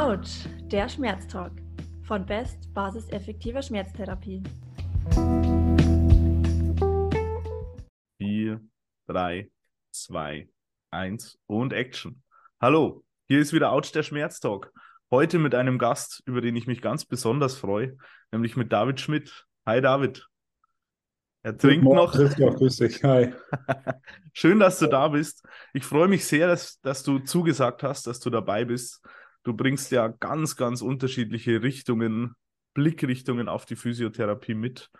Autsch, der Schmerztalk von Best Basis effektiver Schmerztherapie. 4, 3, 2, 1 und Action. Hallo, hier ist wieder Autsch, der Schmerztalk. Heute mit einem Gast, über den ich mich ganz besonders freue, nämlich mit David Schmidt. Hi David. Er trinkt Morgen, noch. Grüß dich. Hi. Schön, dass du da bist. Ich freue mich sehr, dass, dass du zugesagt hast, dass du dabei bist. Du bringst ja ganz, ganz unterschiedliche Richtungen, Blickrichtungen auf die Physiotherapie mit.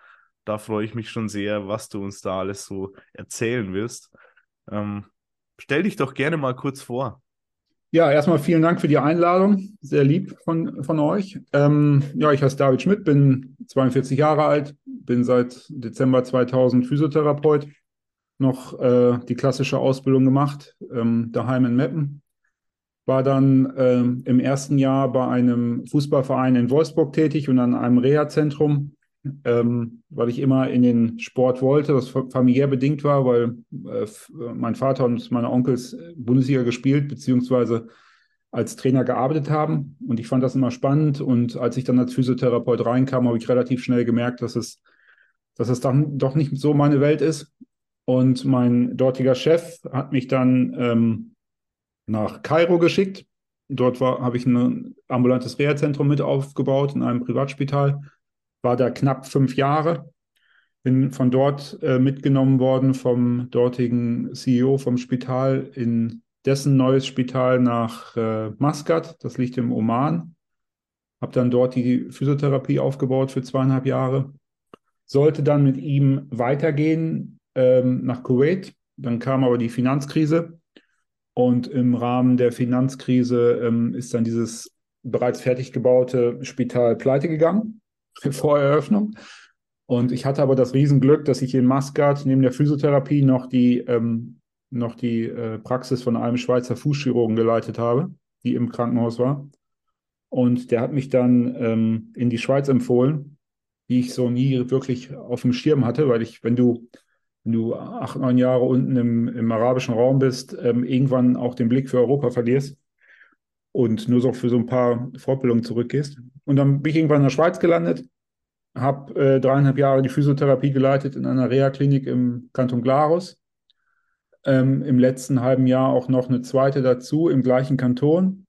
Da freue ich mich schon sehr, was du uns da alles so erzählen wirst. Ähm, stell dich doch gerne mal kurz vor. Ja, erstmal vielen Dank für die Einladung. Sehr lieb von, von euch. Ähm, ja, ich heiße David Schmidt, bin 42 Jahre alt, bin seit Dezember 2000 Physiotherapeut. Noch äh, die klassische Ausbildung gemacht, ähm, daheim in Meppen. War dann ähm, im ersten Jahr bei einem Fußballverein in Wolfsburg tätig und an einem Reha-Zentrum, ähm, weil ich immer in den Sport wollte, das familiär bedingt war, weil äh, mein Vater und meine Onkels Bundesliga gespielt, beziehungsweise als Trainer gearbeitet haben. Und ich fand das immer spannend. Und als ich dann als Physiotherapeut reinkam, habe ich relativ schnell gemerkt, dass es, dass es dann doch nicht so meine Welt ist. Und mein dortiger Chef hat mich dann ähm, nach Kairo geschickt. Dort habe ich ein ambulantes Reha-Zentrum mit aufgebaut in einem Privatspital war da knapp fünf Jahre. Bin von dort äh, mitgenommen worden vom dortigen CEO vom Spital in dessen neues Spital nach äh, Maskat, das liegt im Oman. Habe dann dort die Physiotherapie aufgebaut für zweieinhalb Jahre. Sollte dann mit ihm weitergehen ähm, nach Kuwait. Dann kam aber die Finanzkrise. Und im Rahmen der Finanzkrise ähm, ist dann dieses bereits fertig gebaute Spital pleite gegangen vor Eröffnung. Und ich hatte aber das Riesenglück, dass ich in Maskat neben der Physiotherapie noch die, ähm, noch die äh, Praxis von einem Schweizer Fußchirurgen geleitet habe, die im Krankenhaus war. Und der hat mich dann ähm, in die Schweiz empfohlen, die ich so nie wirklich auf dem Schirm hatte, weil ich, wenn du, wenn du acht, neun Jahre unten im, im arabischen Raum bist, ähm, irgendwann auch den Blick für Europa verlierst und nur so für so ein paar Fortbildungen zurückgehst. Und dann bin ich irgendwann in der Schweiz gelandet, habe äh, dreieinhalb Jahre die Physiotherapie geleitet in einer Reha-Klinik im Kanton Glarus. Ähm, Im letzten halben Jahr auch noch eine zweite dazu im gleichen Kanton.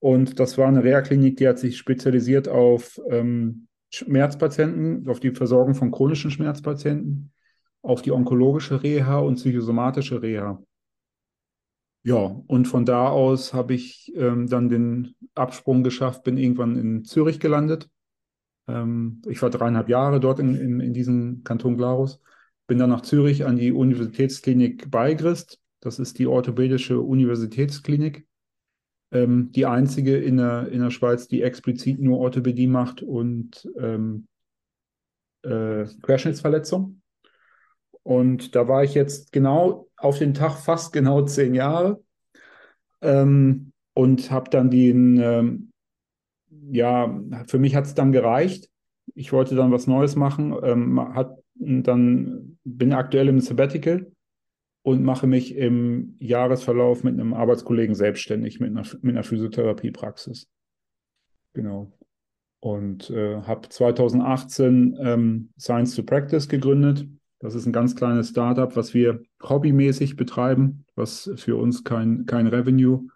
Und das war eine Reha-Klinik, die hat sich spezialisiert auf ähm, Schmerzpatienten, auf die Versorgung von chronischen Schmerzpatienten, auf die onkologische Reha und psychosomatische Reha. Ja, und von da aus habe ich ähm, dann den Absprung geschafft, bin irgendwann in Zürich gelandet. Ähm, ich war dreieinhalb Jahre dort in, in, in diesem Kanton Glarus. Bin dann nach Zürich an die Universitätsklinik Beigrist. Das ist die orthopädische Universitätsklinik. Ähm, die einzige in der, in der Schweiz, die explizit nur Orthopädie macht und ähm, äh, Querschnittsverletzung. Und da war ich jetzt genau auf den Tag fast genau zehn Jahre ähm, und habe dann den, ähm, ja, für mich hat es dann gereicht. Ich wollte dann was Neues machen, ähm, hat dann bin aktuell im Sabbatical und mache mich im Jahresverlauf mit einem Arbeitskollegen selbstständig mit einer, mit einer Physiotherapiepraxis. Genau. Und äh, habe 2018 ähm, Science to Practice gegründet das ist ein ganz kleines Startup, was wir hobbymäßig betreiben, was für uns kein, kein Revenue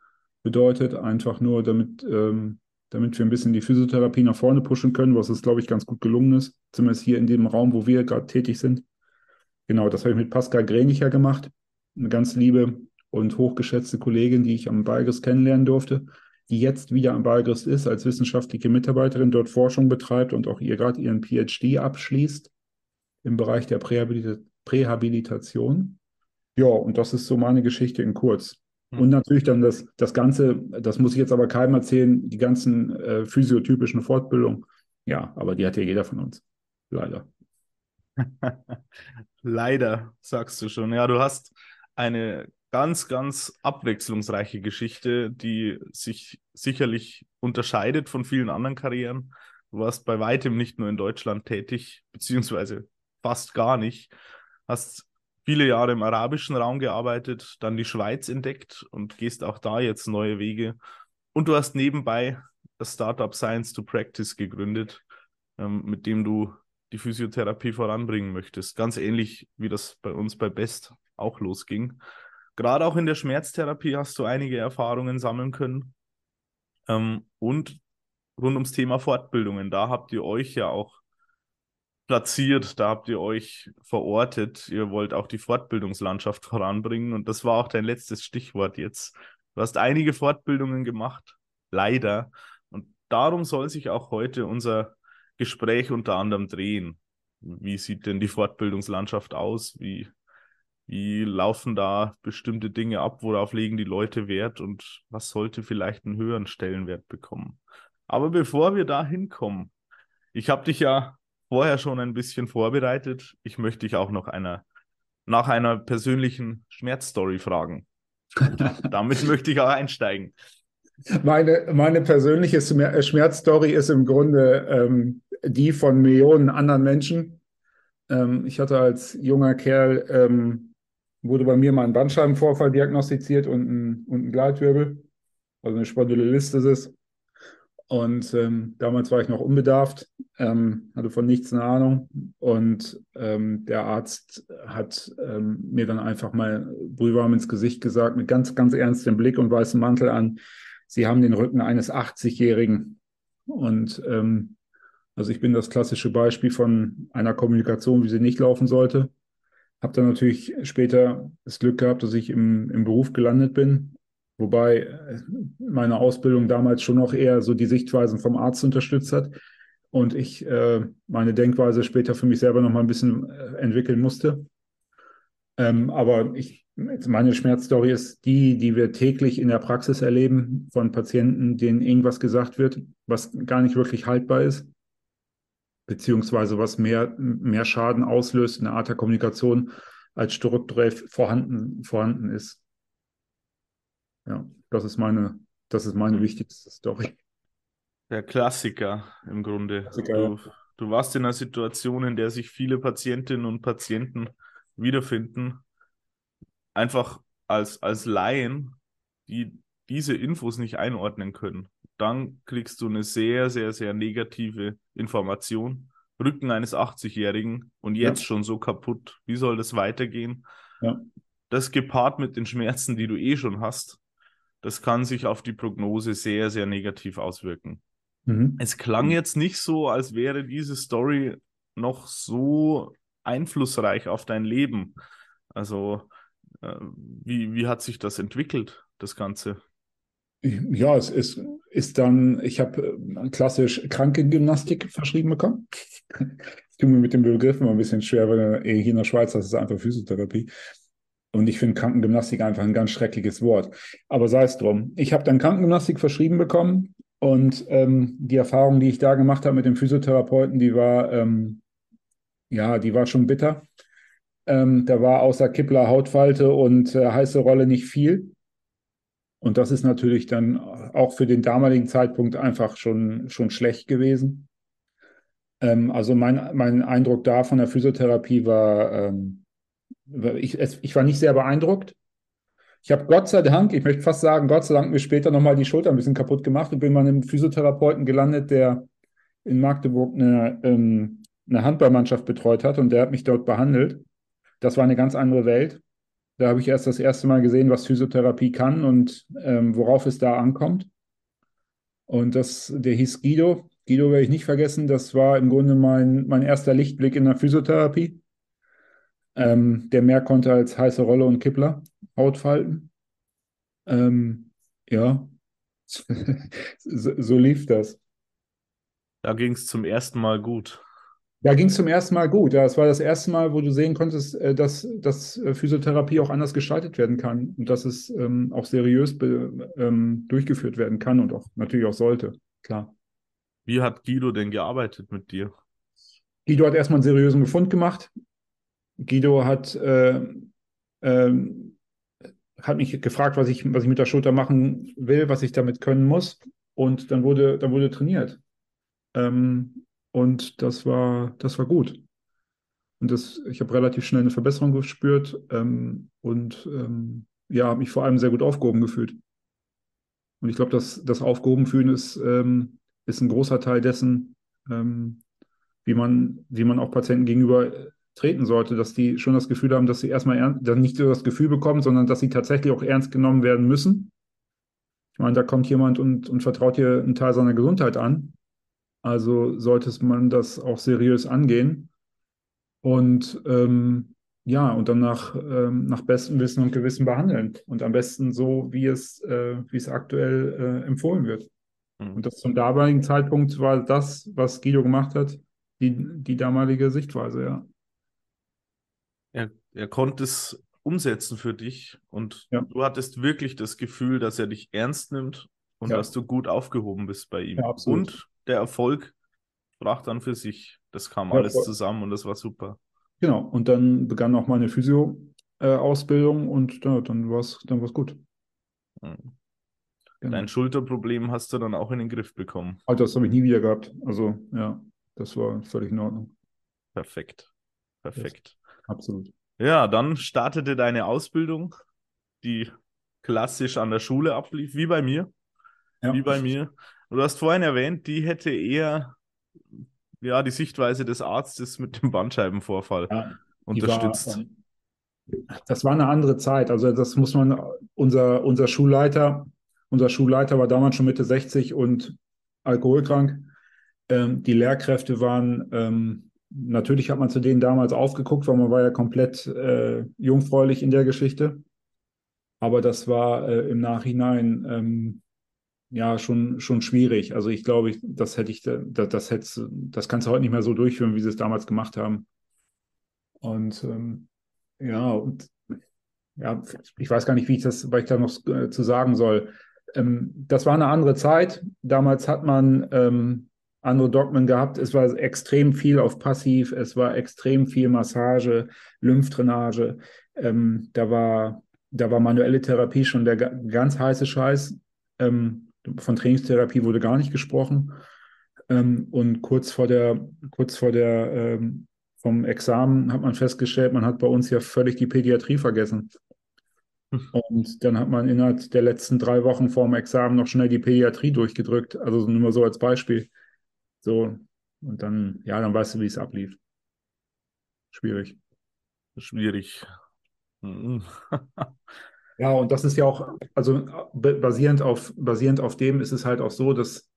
bedeutet, einfach nur damit, ähm, damit wir ein bisschen die Physiotherapie nach vorne pushen können, was es, glaube ich, ganz gut gelungen ist, zumindest hier in dem Raum, wo wir gerade tätig sind. Genau, das habe ich mit Pascal Grenicher gemacht, eine ganz liebe und hochgeschätzte Kollegin, die ich am Balgrist kennenlernen durfte, die jetzt wieder am Balgrist ist, als wissenschaftliche Mitarbeiterin, dort Forschung betreibt und auch ihr gerade ihren PhD abschließt im Bereich der Prähabilita Prähabilitation. Ja, und das ist so meine Geschichte in kurz. Mhm. Und natürlich dann das, das Ganze, das muss ich jetzt aber keinem erzählen, die ganzen äh, physiotypischen Fortbildungen. Ja, aber die hat ja jeder von uns. Leider. Leider, sagst du schon. Ja, du hast eine ganz, ganz abwechslungsreiche Geschichte, die sich sicherlich unterscheidet von vielen anderen Karrieren. Du warst bei weitem nicht nur in Deutschland tätig, beziehungsweise fast gar nicht. Hast viele Jahre im arabischen Raum gearbeitet, dann die Schweiz entdeckt und gehst auch da jetzt neue Wege. Und du hast nebenbei das Startup Science to Practice gegründet, ähm, mit dem du die Physiotherapie voranbringen möchtest. Ganz ähnlich wie das bei uns bei Best auch losging. Gerade auch in der Schmerztherapie hast du einige Erfahrungen sammeln können. Ähm, und rund ums Thema Fortbildungen, da habt ihr euch ja auch platziert, da habt ihr euch verortet. Ihr wollt auch die Fortbildungslandschaft voranbringen und das war auch dein letztes Stichwort jetzt. Du hast einige Fortbildungen gemacht, leider. Und darum soll sich auch heute unser Gespräch unter anderem drehen. Wie sieht denn die Fortbildungslandschaft aus? Wie, wie laufen da bestimmte Dinge ab? Worauf legen die Leute Wert? Und was sollte vielleicht einen höheren Stellenwert bekommen? Aber bevor wir da hinkommen, ich habe dich ja vorher schon ein bisschen vorbereitet. Ich möchte dich auch noch einer, nach einer persönlichen Schmerzstory fragen. damit möchte ich auch einsteigen. Meine, meine persönliche Schmerzstory ist im Grunde ähm, die von Millionen anderen Menschen. Ähm, ich hatte als junger Kerl, ähm, wurde bei mir mal ein Bandscheibenvorfall diagnostiziert und ein, und ein Gleitwirbel, also eine Spondylolisthesis. Und ähm, damals war ich noch unbedarft, ähm, hatte von nichts eine Ahnung. Und ähm, der Arzt hat ähm, mir dann einfach mal brühwarm ins Gesicht gesagt, mit ganz, ganz ernstem Blick und weißem Mantel an, Sie haben den Rücken eines 80-Jährigen. Und ähm, also ich bin das klassische Beispiel von einer Kommunikation, wie sie nicht laufen sollte. Habe dann natürlich später das Glück gehabt, dass ich im, im Beruf gelandet bin, wobei äh, meine Ausbildung damals schon noch eher so die Sichtweisen vom Arzt unterstützt hat und ich äh, meine Denkweise später für mich selber noch mal ein bisschen äh, entwickeln musste. Ähm, aber ich, meine Schmerzstory ist die, die wir täglich in der Praxis erleben von Patienten, denen irgendwas gesagt wird, was gar nicht wirklich haltbar ist beziehungsweise was mehr, mehr Schaden auslöst in der Art der Kommunikation, als strukturell vorhanden, vorhanden ist. Ja, das ist meine, das ist meine wichtigste Story. Der Klassiker im Grunde. Klassiker, du, du warst in einer Situation, in der sich viele Patientinnen und Patienten wiederfinden, einfach als, als Laien, die diese Infos nicht einordnen können dann kriegst du eine sehr, sehr, sehr negative Information. Rücken eines 80-Jährigen und jetzt ja. schon so kaputt. Wie soll das weitergehen? Ja. Das gepaart mit den Schmerzen, die du eh schon hast, das kann sich auf die Prognose sehr, sehr negativ auswirken. Mhm. Es klang jetzt nicht so, als wäre diese Story noch so einflussreich auf dein Leben. Also, äh, wie, wie hat sich das entwickelt, das Ganze? Ja, es ist, ist dann, ich habe äh, klassisch Krankengymnastik verschrieben bekommen. Ich tue mir mit dem Begriff immer ein bisschen schwer, weil hier in der Schweiz das ist einfach Physiotherapie. Und ich finde Krankengymnastik einfach ein ganz schreckliches Wort. Aber sei es drum. Ich habe dann Krankengymnastik verschrieben bekommen und ähm, die Erfahrung, die ich da gemacht habe mit dem Physiotherapeuten, die war, ähm, ja, die war schon bitter. Ähm, da war außer Kippler Hautfalte und äh, heiße Rolle nicht viel. Und das ist natürlich dann auch für den damaligen Zeitpunkt einfach schon, schon schlecht gewesen. Ähm, also mein, mein Eindruck da von der Physiotherapie war, ähm, ich, es, ich war nicht sehr beeindruckt. Ich habe Gott sei Dank, ich möchte fast sagen, Gott sei Dank mir später nochmal die Schulter ein bisschen kaputt gemacht und bin mal einem Physiotherapeuten gelandet, der in Magdeburg eine, ähm, eine Handballmannschaft betreut hat und der hat mich dort behandelt. Das war eine ganz andere Welt. Da habe ich erst das erste Mal gesehen, was Physiotherapie kann und ähm, worauf es da ankommt. Und das, der hieß Guido. Guido werde ich nicht vergessen. Das war im Grunde mein, mein erster Lichtblick in der Physiotherapie. Ähm, der mehr konnte als heiße Rolle und Kippler, Hautfalten. Ähm, ja, so, so lief das. Da ging es zum ersten Mal gut. Da ging es zum ersten Mal gut. Ja, es war das erste Mal, wo du sehen konntest, äh, dass, dass äh, Physiotherapie auch anders gestaltet werden kann und dass es ähm, auch seriös be, ähm, durchgeführt werden kann und auch natürlich auch sollte. Klar. Wie hat Guido denn gearbeitet mit dir? Guido hat erstmal einen seriösen Befund gemacht. Guido hat, äh, äh, hat mich gefragt, was ich, was ich mit der Schulter machen will, was ich damit können muss. Und dann wurde, dann wurde trainiert. Ähm, und das war, das war gut. Und das, ich habe relativ schnell eine Verbesserung gespürt ähm, und ähm, ja, habe mich vor allem sehr gut aufgehoben gefühlt. Und ich glaube, dass das Aufgehoben fühlen ist, ähm, ist ein großer Teil dessen, ähm, wie man, wie man auch Patienten gegenüber treten sollte, dass die schon das Gefühl haben, dass sie erstmal ernst, dann nicht nur das Gefühl bekommen, sondern dass sie tatsächlich auch ernst genommen werden müssen. Ich meine, da kommt jemand und, und vertraut dir einen Teil seiner Gesundheit an. Also sollte man das auch seriös angehen. Und ähm, ja, und dann nach, ähm, nach bestem Wissen und Gewissen behandeln. Und am besten so, wie es, äh, wie es aktuell äh, empfohlen wird. Mhm. Und das zum damaligen Zeitpunkt war das, was Guido gemacht hat, die, die damalige Sichtweise, ja. Er, er konnte es umsetzen für dich und ja. du hattest wirklich das Gefühl, dass er dich ernst nimmt und ja. dass du gut aufgehoben bist bei ihm. Ja, und der Erfolg sprach dann für sich. Das kam alles zusammen und das war super. Genau, und dann begann auch meine Physio-Ausbildung äh, und ja, dann war es dann war's gut. Mhm. Genau. Dein Schulterproblem hast du dann auch in den Griff bekommen. Also das habe ich nie wieder gehabt. Also ja, das war völlig in Ordnung. Perfekt. Perfekt. Absolut. Ja, dann startete deine Ausbildung, die klassisch an der Schule ablief, wie bei mir. Ja. Wie bei mir. Du hast vorhin erwähnt, die hätte eher ja, die Sichtweise des Arztes mit dem Bandscheibenvorfall ja, unterstützt. War, das war eine andere Zeit. Also das muss man, unser, unser Schulleiter, unser Schulleiter war damals schon Mitte 60 und alkoholkrank. Ähm, die Lehrkräfte waren, ähm, natürlich hat man zu denen damals aufgeguckt, weil man war ja komplett äh, jungfräulich in der Geschichte. Aber das war äh, im Nachhinein ähm, ja schon, schon schwierig. Also ich glaube, ich, das hätte ich, das, das, hätte, das kannst du heute nicht mehr so durchführen, wie sie es damals gemacht haben. Und ähm, ja, und ja, ich weiß gar nicht, wie ich das, was ich da noch äh, zu sagen soll. Ähm, das war eine andere Zeit. Damals hat man ähm, andere Dogmen gehabt. Es war extrem viel auf Passiv, es war extrem viel Massage, Lymphdrainage. Ähm, da war da war manuelle Therapie schon der ganz heiße Scheiß. Ähm, von Trainingstherapie wurde gar nicht gesprochen. Ähm, und kurz vor der, kurz vor der ähm, vom Examen hat man festgestellt, man hat bei uns ja völlig die Pädiatrie vergessen. Hm. Und dann hat man innerhalb der letzten drei Wochen vor dem Examen noch schnell die Pädiatrie durchgedrückt. Also nur mal so als Beispiel. So, und dann, ja, dann weißt du, wie es ablief. Schwierig. Schwierig. Mhm. Ja, und das ist ja auch, also basierend auf, basierend auf dem ist es halt auch so, dass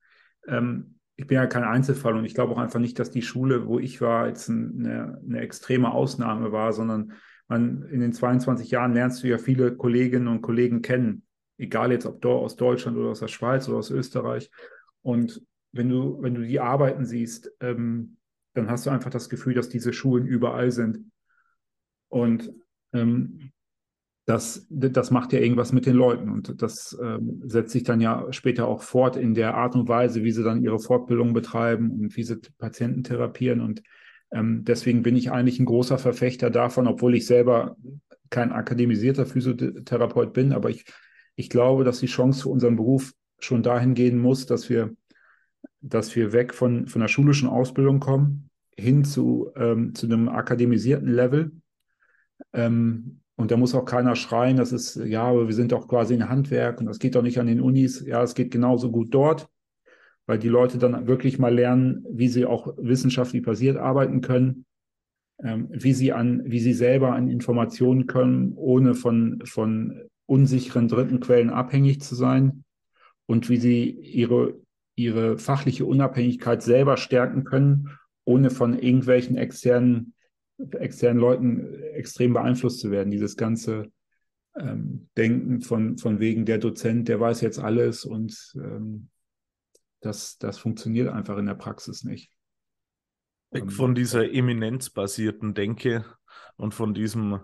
ähm, ich bin ja kein Einzelfall und ich glaube auch einfach nicht, dass die Schule, wo ich war, jetzt eine, eine extreme Ausnahme war, sondern man in den 22 Jahren lernst du ja viele Kolleginnen und Kollegen kennen, egal jetzt ob aus Deutschland oder aus der Schweiz oder aus Österreich. Und wenn du, wenn du die Arbeiten siehst, ähm, dann hast du einfach das Gefühl, dass diese Schulen überall sind. Und ähm, das, das macht ja irgendwas mit den Leuten und das ähm, setzt sich dann ja später auch fort in der Art und Weise, wie sie dann ihre Fortbildung betreiben und wie sie Patienten therapieren. Und ähm, deswegen bin ich eigentlich ein großer Verfechter davon, obwohl ich selber kein akademisierter Physiotherapeut bin, aber ich, ich glaube, dass die Chance für unseren Beruf schon dahin gehen muss, dass wir, dass wir weg von, von der schulischen Ausbildung kommen, hin zu, ähm, zu einem akademisierten Level. Ähm, und da muss auch keiner schreien, das ist, ja, aber wir sind doch quasi ein Handwerk und das geht doch nicht an den Unis. Ja, es geht genauso gut dort, weil die Leute dann wirklich mal lernen, wie sie auch wissenschaftlich basiert arbeiten können, ähm, wie sie an, wie sie selber an Informationen können, ohne von, von unsicheren dritten Quellen abhängig zu sein und wie sie ihre, ihre fachliche Unabhängigkeit selber stärken können, ohne von irgendwelchen externen externen Leuten extrem beeinflusst zu werden. Dieses ganze ähm, Denken von, von wegen der Dozent, der weiß jetzt alles und ähm, das, das funktioniert einfach in der Praxis nicht. Weg von dieser eminenzbasierten Denke und von diesem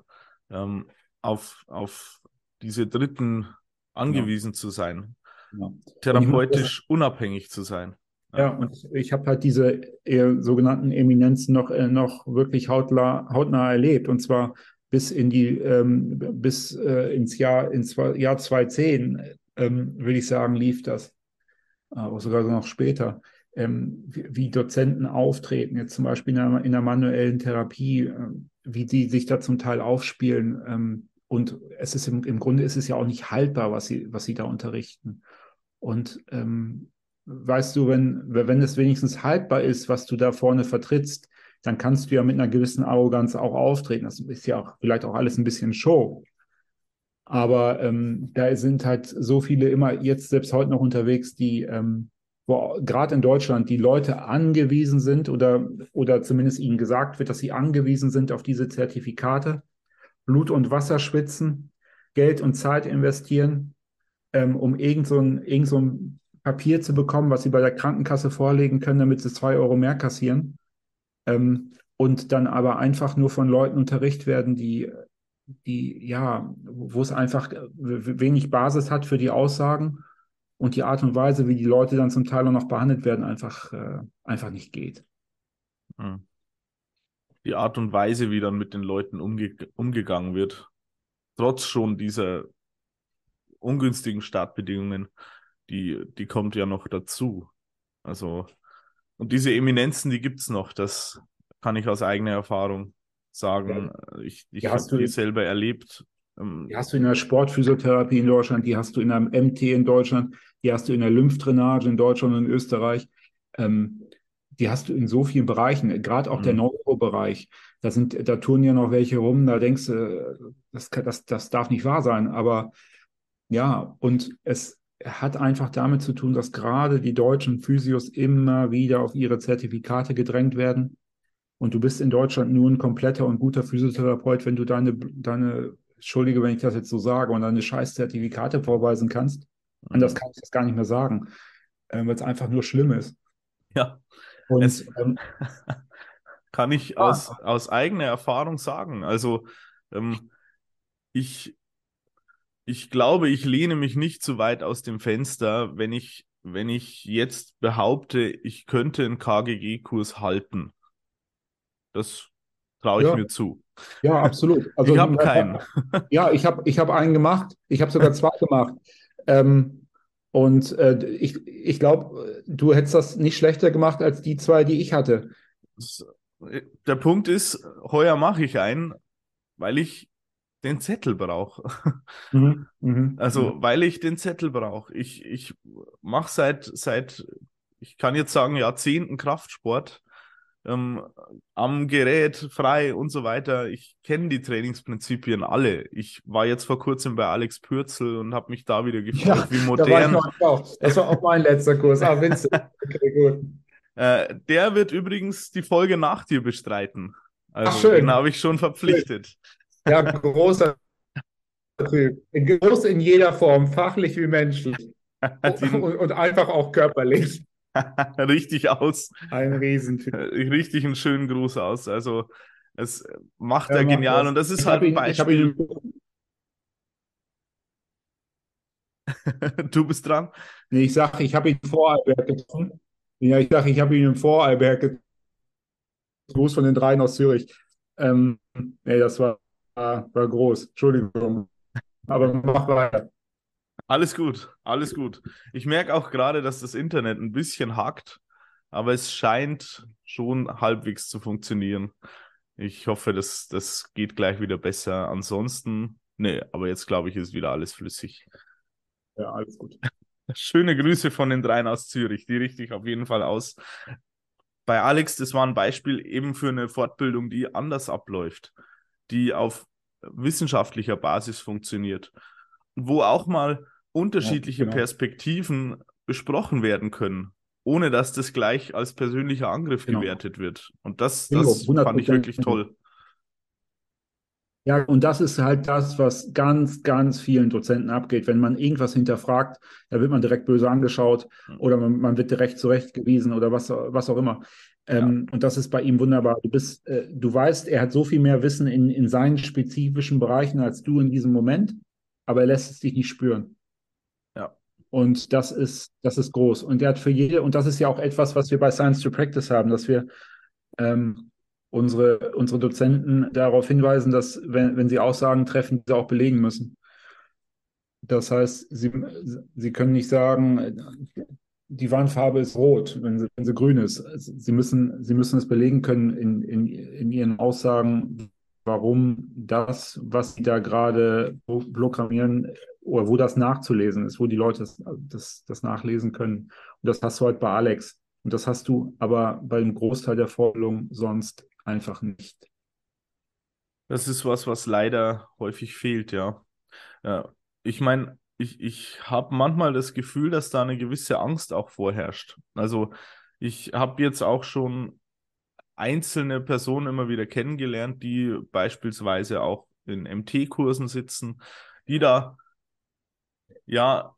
ähm, auf, auf diese Dritten angewiesen ja. zu sein, ja. therapeutisch unabhängig zu sein. Ja, und ich habe halt diese eher sogenannten Eminenzen noch, äh, noch wirklich hautnah, hautnah erlebt. Und zwar bis in die, ähm, bis äh, ins Jahr, ins Jahr 2010, ähm, würde ich sagen, lief das. Aber sogar noch später. Ähm, wie, wie, Dozenten auftreten, jetzt zum Beispiel in der, in der manuellen Therapie, äh, wie die sich da zum Teil aufspielen. Ähm, und es ist im, im Grunde ist es ja auch nicht haltbar, was sie, was sie da unterrichten. Und ähm, weißt du, wenn, wenn es wenigstens haltbar ist, was du da vorne vertrittst, dann kannst du ja mit einer gewissen Arroganz auch auftreten. Das ist ja auch vielleicht auch alles ein bisschen Show. Aber ähm, da sind halt so viele immer jetzt selbst heute noch unterwegs, die ähm, gerade in Deutschland die Leute angewiesen sind oder, oder zumindest ihnen gesagt wird, dass sie angewiesen sind auf diese Zertifikate, Blut und Wasser schwitzen, Geld und Zeit investieren, ähm, um irgend so, ein, irgend so ein Papier zu bekommen, was sie bei der Krankenkasse vorlegen können, damit sie zwei Euro mehr kassieren. Ähm, und dann aber einfach nur von Leuten unterrichtet werden, die, die, ja, wo es einfach wenig Basis hat für die Aussagen und die Art und Weise, wie die Leute dann zum Teil auch noch behandelt werden, einfach, äh, einfach nicht geht. Hm. Die Art und Weise, wie dann mit den Leuten umge umgegangen wird, trotz schon dieser ungünstigen Startbedingungen, die, die kommt ja noch dazu. Also, und diese Eminenzen, die gibt es noch, das kann ich aus eigener Erfahrung sagen. Ja. Ich, ich habe die selber erlebt. Ähm, die hast du in der Sportphysiotherapie in Deutschland, die hast du in einem MT in Deutschland, die hast du in der Lymphdrainage in Deutschland und in Österreich. Ähm, die hast du in so vielen Bereichen, gerade auch mhm. der Neurobereich. Da sind, da tun ja noch welche rum, da denkst du, das, das, das darf nicht wahr sein. Aber ja, und es hat einfach damit zu tun, dass gerade die deutschen Physios immer wieder auf ihre Zertifikate gedrängt werden. Und du bist in Deutschland nur ein kompletter und guter Physiotherapeut, wenn du deine, deine, Entschuldige, wenn ich das jetzt so sage, und deine scheiß Zertifikate vorweisen kannst. Anders mhm. kann ich das gar nicht mehr sagen, äh, weil es einfach nur schlimm ist. Ja. Und, es, ähm, kann ich ah, aus, aus eigener Erfahrung sagen. Also ähm, ich, ich glaube, ich lehne mich nicht zu weit aus dem Fenster, wenn ich, wenn ich jetzt behaupte, ich könnte einen KGG-Kurs halten. Das traue ich ja. mir zu. Ja, absolut. Also, ich habe keinen. Ja, ich habe ich hab einen gemacht. Ich habe sogar zwei gemacht. Ähm, und äh, ich, ich glaube, du hättest das nicht schlechter gemacht als die zwei, die ich hatte. Der Punkt ist, heuer mache ich einen, weil ich den Zettel brauche. Mhm, mh, also, mh. weil ich den Zettel brauche. Ich, ich mache seit, seit, ich kann jetzt sagen, Jahrzehnten Kraftsport ähm, am Gerät frei und so weiter. Ich kenne die Trainingsprinzipien alle. Ich war jetzt vor kurzem bei Alex Pürzel und habe mich da wieder gefragt, ja, wie modern. Da war das war auch mein letzter Kurs. Ah, Vincent. Okay, gut. Äh, der wird übrigens die Folge nach dir bestreiten. Also Ach, schön. den habe ich schon verpflichtet. Ja, großer Groß in jeder Form, fachlich wie menschlich. und, und einfach auch körperlich. richtig aus. Ein Riesentyp. Richtig einen schönen Gruß aus. Also es macht er genial das. und das ist ich halt ein Beispiel. Ihn, du bist dran. Nee, ich sage, ich habe ihn in Vorarlberg getroffen. Ja, ich sage, ich habe ihn im Vorarlberg getroffen. Gruß von den dreien aus Zürich. Ähm, nee, das war, war groß. Entschuldigung. Aber mach weiter. Alles gut, alles gut. Ich merke auch gerade, dass das Internet ein bisschen hackt, aber es scheint schon halbwegs zu funktionieren. Ich hoffe, das, das geht gleich wieder besser. Ansonsten, nee, aber jetzt glaube ich, ist wieder alles flüssig. Ja, alles gut. Schöne Grüße von den dreien aus Zürich, die richte ich auf jeden Fall aus. Bei Alex, das war ein Beispiel eben für eine Fortbildung, die anders abläuft, die auf wissenschaftlicher Basis funktioniert, wo auch mal unterschiedliche ja, genau. Perspektiven besprochen werden können, ohne dass das gleich als persönlicher Angriff genau. gewertet wird. Und das, das fand ich wirklich toll. Ja, und das ist halt das, was ganz, ganz vielen Dozenten abgeht. Wenn man irgendwas hinterfragt, da wird man direkt böse angeschaut mhm. oder man, man, wird direkt zurechtgewiesen oder was, was auch immer. Ähm, ja. Und das ist bei ihm wunderbar. Du bist, äh, du weißt, er hat so viel mehr Wissen in, in seinen spezifischen Bereichen als du in diesem Moment, aber er lässt es dich nicht spüren. Und das ist, das ist groß. Und er hat für jede, und das ist ja auch etwas, was wir bei Science to Practice haben, dass wir ähm, unsere, unsere Dozenten darauf hinweisen, dass, wenn, wenn sie Aussagen treffen, sie auch belegen müssen. Das heißt, sie, sie können nicht sagen, die Wandfarbe ist rot, wenn sie, wenn sie grün ist. Sie müssen, sie müssen es belegen können in, in, in ihren Aussagen, warum das, was sie da gerade programmieren, oder wo das nachzulesen ist, wo die Leute das, das, das nachlesen können. Und das hast du halt bei Alex. Und das hast du aber beim Großteil der Forderungen sonst einfach nicht. Das ist was, was leider häufig fehlt, ja. ja ich meine, ich, ich habe manchmal das Gefühl, dass da eine gewisse Angst auch vorherrscht. Also ich habe jetzt auch schon einzelne Personen immer wieder kennengelernt, die beispielsweise auch in MT-Kursen sitzen, die da ja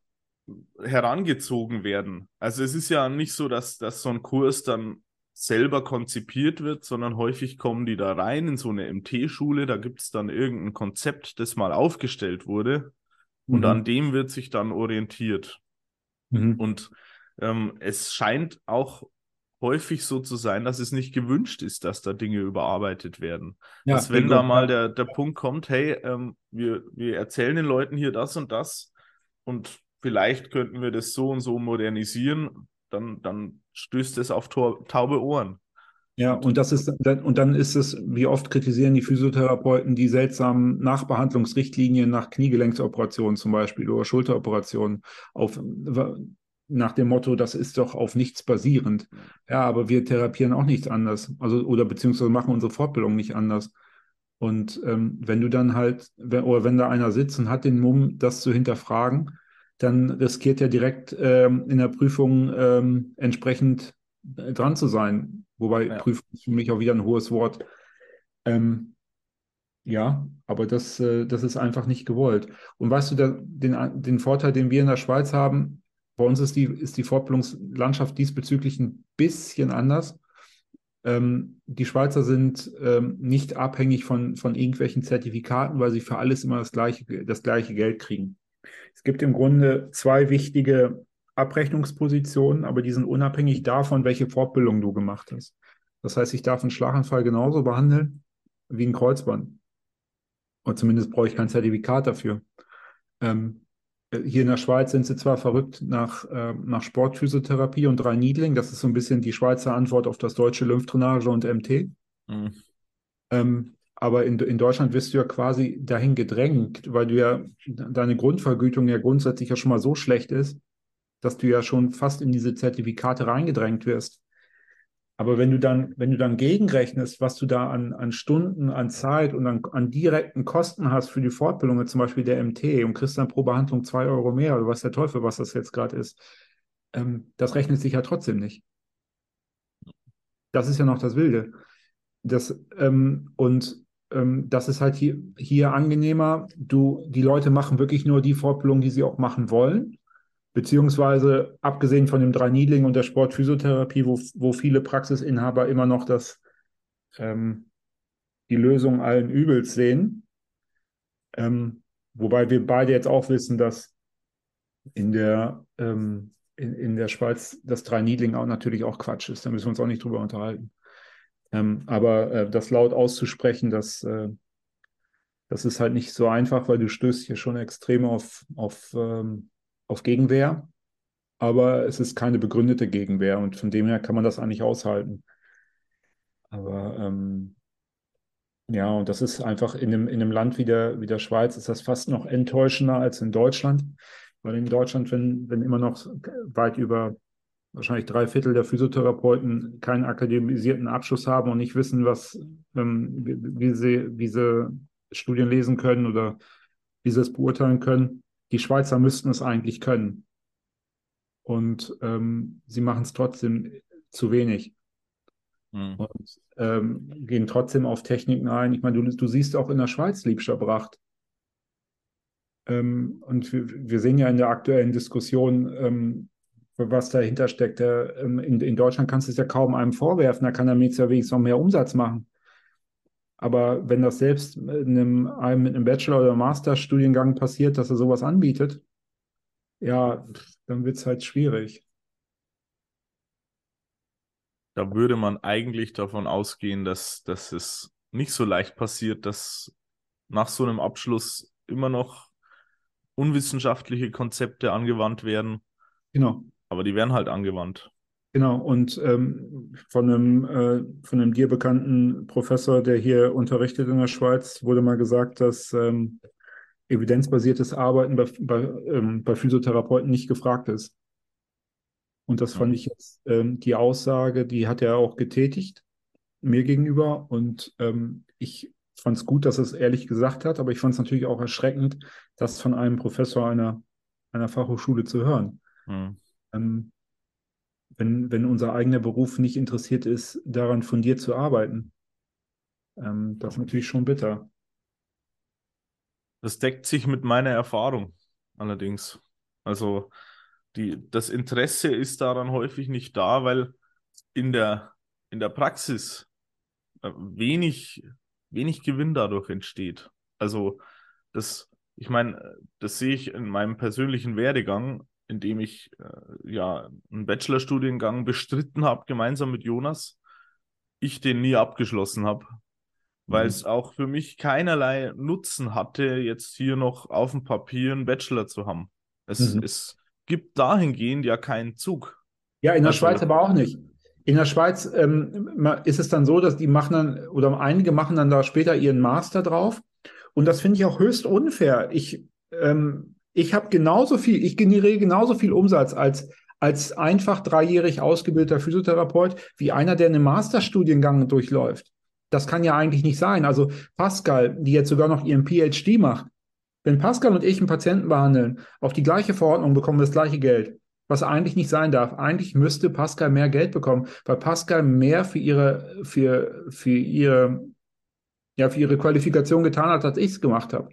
herangezogen werden. Also es ist ja nicht so, dass, dass so ein Kurs dann selber konzipiert wird, sondern häufig kommen die da rein in so eine MT-Schule, da gibt es dann irgendein Konzept, das mal aufgestellt wurde und mhm. an dem wird sich dann orientiert. Mhm. Und ähm, es scheint auch häufig so zu sein, dass es nicht gewünscht ist, dass da Dinge überarbeitet werden. Ja, dass wenn da mal der, der Punkt kommt, hey, ähm, wir, wir erzählen den Leuten hier das und das und vielleicht könnten wir das so und so modernisieren, dann, dann stößt es auf taube Ohren. Ja, und das ist und dann ist es, wie oft kritisieren die Physiotherapeuten die seltsamen Nachbehandlungsrichtlinien nach Kniegelenksoperationen zum Beispiel oder Schulteroperationen auf nach dem Motto, das ist doch auf nichts basierend. Ja, aber wir therapieren auch nichts anders. Also, oder beziehungsweise machen unsere Fortbildung nicht anders. Und ähm, wenn du dann halt, wenn, oder wenn da einer sitzt und hat den Mumm, das zu hinterfragen, dann riskiert er direkt ähm, in der Prüfung ähm, entsprechend dran zu sein. Wobei ja. Prüfung ist für mich auch wieder ein hohes Wort. Ähm, ja, aber das, äh, das ist einfach nicht gewollt. Und weißt du, der, den, den Vorteil, den wir in der Schweiz haben, bei uns ist die, ist die Fortbildungslandschaft diesbezüglich ein bisschen anders. Ähm, die Schweizer sind ähm, nicht abhängig von, von irgendwelchen Zertifikaten, weil sie für alles immer das gleiche, das gleiche Geld kriegen. Es gibt im Grunde zwei wichtige Abrechnungspositionen, aber die sind unabhängig davon, welche Fortbildung du gemacht hast. Das heißt, ich darf einen Schlaganfall genauso behandeln wie ein Kreuzband. Und zumindest brauche ich kein Zertifikat dafür. Ähm, hier in der Schweiz sind sie zwar verrückt nach, äh, nach Sportphysiotherapie und drei Niedling. Das ist so ein bisschen die Schweizer Antwort auf das deutsche Lymphdrainage und MT. Mhm. Ähm, aber in, in Deutschland wirst du ja quasi dahin gedrängt, weil du ja deine Grundvergütung ja grundsätzlich ja schon mal so schlecht ist, dass du ja schon fast in diese Zertifikate reingedrängt wirst. Aber wenn du dann, wenn du dann gegenrechnest, was du da an, an Stunden, an Zeit und an, an direkten Kosten hast für die Fortbildung, zum Beispiel der MT, und kriegst dann pro Behandlung zwei Euro mehr, oder was der Teufel, was das jetzt gerade ist, ähm, das rechnet sich ja trotzdem nicht. Das ist ja noch das Wilde. Das, ähm, und ähm, das ist halt hier, hier angenehmer. Du, die Leute machen wirklich nur die Fortbildung, die sie auch machen wollen. Beziehungsweise, abgesehen von dem drei Niedling und der Sportphysiotherapie, wo, wo viele Praxisinhaber immer noch das, ähm, die Lösung allen Übels sehen. Ähm, wobei wir beide jetzt auch wissen, dass in der, ähm, in, in der Schweiz das drei Niedling auch natürlich auch Quatsch ist. Da müssen wir uns auch nicht drüber unterhalten. Ähm, aber äh, das laut auszusprechen, das, äh, das ist halt nicht so einfach, weil du stößt hier schon extrem auf, auf ähm, auf Gegenwehr, aber es ist keine begründete Gegenwehr und von dem her kann man das eigentlich aushalten. Aber ähm, ja, und das ist einfach in einem, in einem Land wie der, wie der Schweiz, ist das fast noch enttäuschender als in Deutschland. Weil in Deutschland, wenn, wenn immer noch weit über wahrscheinlich drei Viertel der Physiotherapeuten keinen akademisierten Abschluss haben und nicht wissen, was, ähm, wie, wie, sie, wie sie Studien lesen können oder wie sie es beurteilen können, die Schweizer müssten es eigentlich können. Und ähm, sie machen es trotzdem zu wenig. Mhm. Und ähm, gehen trotzdem auf Techniken ein. Ich meine, du, du siehst auch in der Schweiz Liebscher Bracht. Ähm, und wir, wir, sehen ja in der aktuellen Diskussion, ähm, was dahinter steckt. Der, ähm, in, in, Deutschland kannst du es ja kaum einem vorwerfen, da kann der Mieter wenigstens noch mehr Umsatz machen. Aber wenn das selbst in einem, einem mit einem Bachelor- oder Masterstudiengang passiert, dass er sowas anbietet, ja, dann wird es halt schwierig. Da würde man eigentlich davon ausgehen, dass, dass es nicht so leicht passiert, dass nach so einem Abschluss immer noch unwissenschaftliche Konzepte angewandt werden. Genau. Aber die werden halt angewandt. Genau, und ähm, von, einem, äh, von einem dir bekannten Professor, der hier unterrichtet in der Schweiz, wurde mal gesagt, dass ähm, evidenzbasiertes Arbeiten bei, bei, ähm, bei Physiotherapeuten nicht gefragt ist. Und das fand ich jetzt ähm, die Aussage, die hat er auch getätigt mir gegenüber. Und ähm, ich fand es gut, dass er es ehrlich gesagt hat, aber ich fand es natürlich auch erschreckend, das von einem Professor einer, einer Fachhochschule zu hören. Mhm. Wenn, wenn unser eigener Beruf nicht interessiert ist, daran fundiert zu arbeiten. Ähm, das ist natürlich schon bitter. Das deckt sich mit meiner Erfahrung allerdings. Also die, das Interesse ist daran häufig nicht da, weil in der, in der Praxis äh, wenig, wenig Gewinn dadurch entsteht. Also das, ich meine, das sehe ich in meinem persönlichen Werdegang, in dem ich äh, ja einen Bachelorstudiengang bestritten habe, gemeinsam mit Jonas, ich den nie abgeschlossen habe, weil mhm. es auch für mich keinerlei Nutzen hatte, jetzt hier noch auf dem Papier einen Bachelor zu haben. Es, mhm. es gibt dahingehend ja keinen Zug. Ja, in der also, Schweiz aber auch nicht. In der Schweiz ähm, ist es dann so, dass die machen dann, oder einige machen dann da später ihren Master drauf. Und das finde ich auch höchst unfair. Ich, ähm, ich habe genauso viel, ich generiere genauso viel Umsatz als, als einfach dreijährig ausgebildeter Physiotherapeut wie einer, der einen Masterstudiengang durchläuft. Das kann ja eigentlich nicht sein. Also Pascal, die jetzt sogar noch ihren PhD macht, wenn Pascal und ich einen Patienten behandeln, auf die gleiche Verordnung bekommen wir das gleiche Geld, was eigentlich nicht sein darf. Eigentlich müsste Pascal mehr Geld bekommen, weil Pascal mehr für ihre, für, für ihre, ja, für ihre Qualifikation getan hat, als ich es gemacht habe.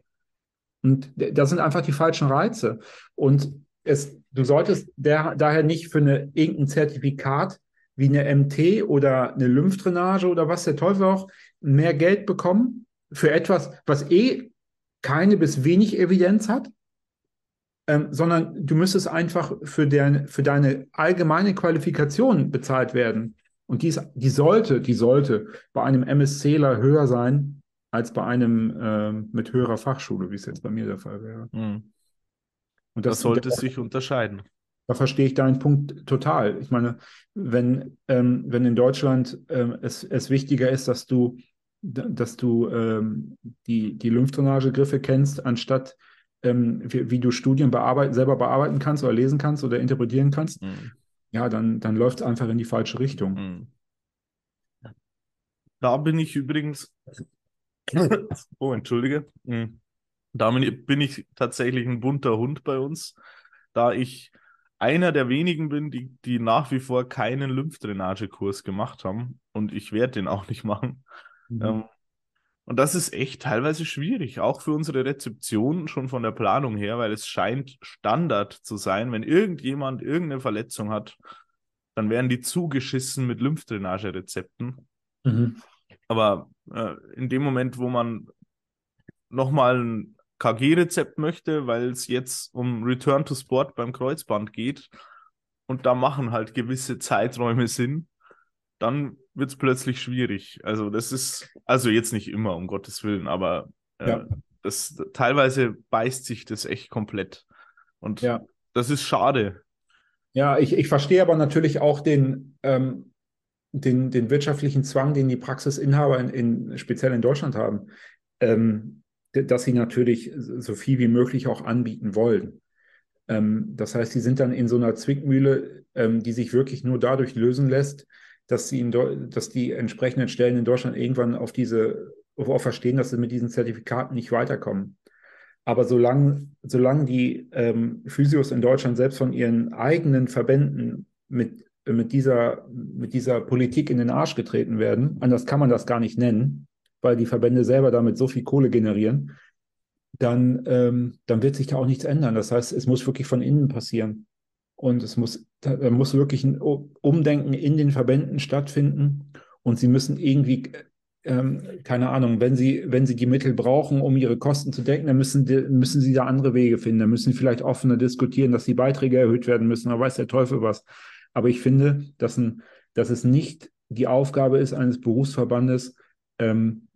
Und das sind einfach die falschen Reize. Und es, du solltest der, daher nicht für eine, irgendein Zertifikat wie eine MT oder eine Lymphdrainage oder was der Teufel auch mehr Geld bekommen für etwas, was eh keine bis wenig Evidenz hat, ähm, sondern du müsstest einfach für, der, für deine allgemeine Qualifikation bezahlt werden. Und die, ist, die sollte, die sollte bei einem MSCler höher sein als bei einem ähm, mit höherer Fachschule, wie es jetzt bei mir der Fall wäre. Mhm. Und das, das sollte da, sich unterscheiden. Da verstehe ich deinen Punkt total. Ich meine, wenn, ähm, wenn in Deutschland ähm, es, es wichtiger ist, dass du dass du ähm, die, die Lymphdrainagegriffe kennst, anstatt ähm, wie, wie, du Studien bearbeiten, selber bearbeiten kannst oder lesen kannst oder interpretieren kannst, mhm. ja, dann, dann läuft es einfach in die falsche Richtung. Mhm. Da bin ich übrigens, oh, entschuldige, mhm. da bin ich tatsächlich ein bunter Hund bei uns, da ich einer der wenigen bin, die, die nach wie vor keinen Lymphdrainagekurs gemacht haben und ich werde den auch nicht machen. Mhm. Ähm, und das ist echt teilweise schwierig, auch für unsere Rezeption schon von der Planung her, weil es scheint Standard zu sein, wenn irgendjemand irgendeine Verletzung hat, dann werden die zugeschissen mit Lymphdrainage-Rezepten. Mhm. Aber äh, in dem Moment, wo man nochmal ein KG-Rezept möchte, weil es jetzt um Return to Sport beim Kreuzband geht und da machen halt gewisse Zeiträume Sinn, dann wird es plötzlich schwierig. Also das ist, also jetzt nicht immer, um Gottes Willen, aber äh, ja. das teilweise beißt sich das echt komplett. Und ja. das ist schade. Ja, ich, ich verstehe aber natürlich auch den, ähm, den, den wirtschaftlichen Zwang, den die Praxisinhaber in, in speziell in Deutschland haben, ähm, dass sie natürlich so viel wie möglich auch anbieten wollen. Ähm, das heißt, sie sind dann in so einer Zwickmühle, ähm, die sich wirklich nur dadurch lösen lässt, dass, sie dass die entsprechenden Stellen in Deutschland irgendwann auf diese, auf verstehen, dass sie mit diesen Zertifikaten nicht weiterkommen. Aber solange, solange die ähm, Physios in Deutschland selbst von ihren eigenen Verbänden mit, mit, dieser, mit dieser Politik in den Arsch getreten werden, anders kann man das gar nicht nennen, weil die Verbände selber damit so viel Kohle generieren, dann, ähm, dann wird sich da auch nichts ändern. Das heißt, es muss wirklich von innen passieren. Und es muss, da muss wirklich ein Umdenken in den Verbänden stattfinden. Und sie müssen irgendwie, ähm, keine Ahnung, wenn sie, wenn sie die Mittel brauchen, um ihre Kosten zu decken, dann müssen, die, müssen sie da andere Wege finden. Dann müssen sie vielleicht offener diskutieren, dass die Beiträge erhöht werden müssen. Da weiß der Teufel was. Aber ich finde, dass, ein, dass es nicht die Aufgabe ist eines Berufsverbandes, ähm,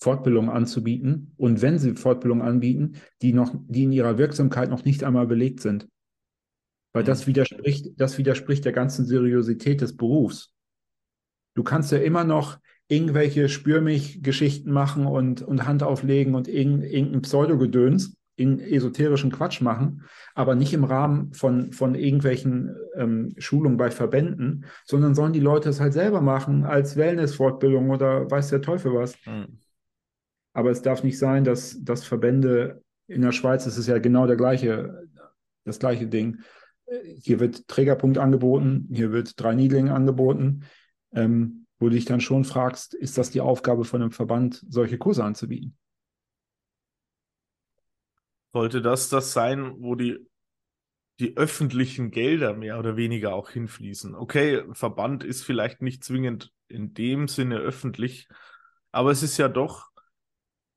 Fortbildung anzubieten. Und wenn sie Fortbildung anbieten, die noch, die in ihrer Wirksamkeit noch nicht einmal belegt sind. Weil das widerspricht, das widerspricht der ganzen Seriosität des Berufs. Du kannst ja immer noch irgendwelche Spürmich-Geschichten machen und, und Hand auflegen und irgendein Pseudogedöns, in esoterischen Quatsch machen, aber nicht im Rahmen von, von irgendwelchen ähm, Schulungen bei Verbänden, sondern sollen die Leute es halt selber machen als Wellness-Fortbildung oder weiß der Teufel was. Mhm. Aber es darf nicht sein, dass, dass Verbände in der Schweiz, das ist ja genau der gleiche, das gleiche Ding. Hier wird Trägerpunkt angeboten, hier wird drei Niedling angeboten. Ähm, wo du dich dann schon fragst, ist das die Aufgabe von einem Verband, solche Kurse anzubieten? Sollte das das sein, wo die, die öffentlichen Gelder mehr oder weniger auch hinfließen? Okay, Verband ist vielleicht nicht zwingend in dem Sinne öffentlich, aber es ist ja doch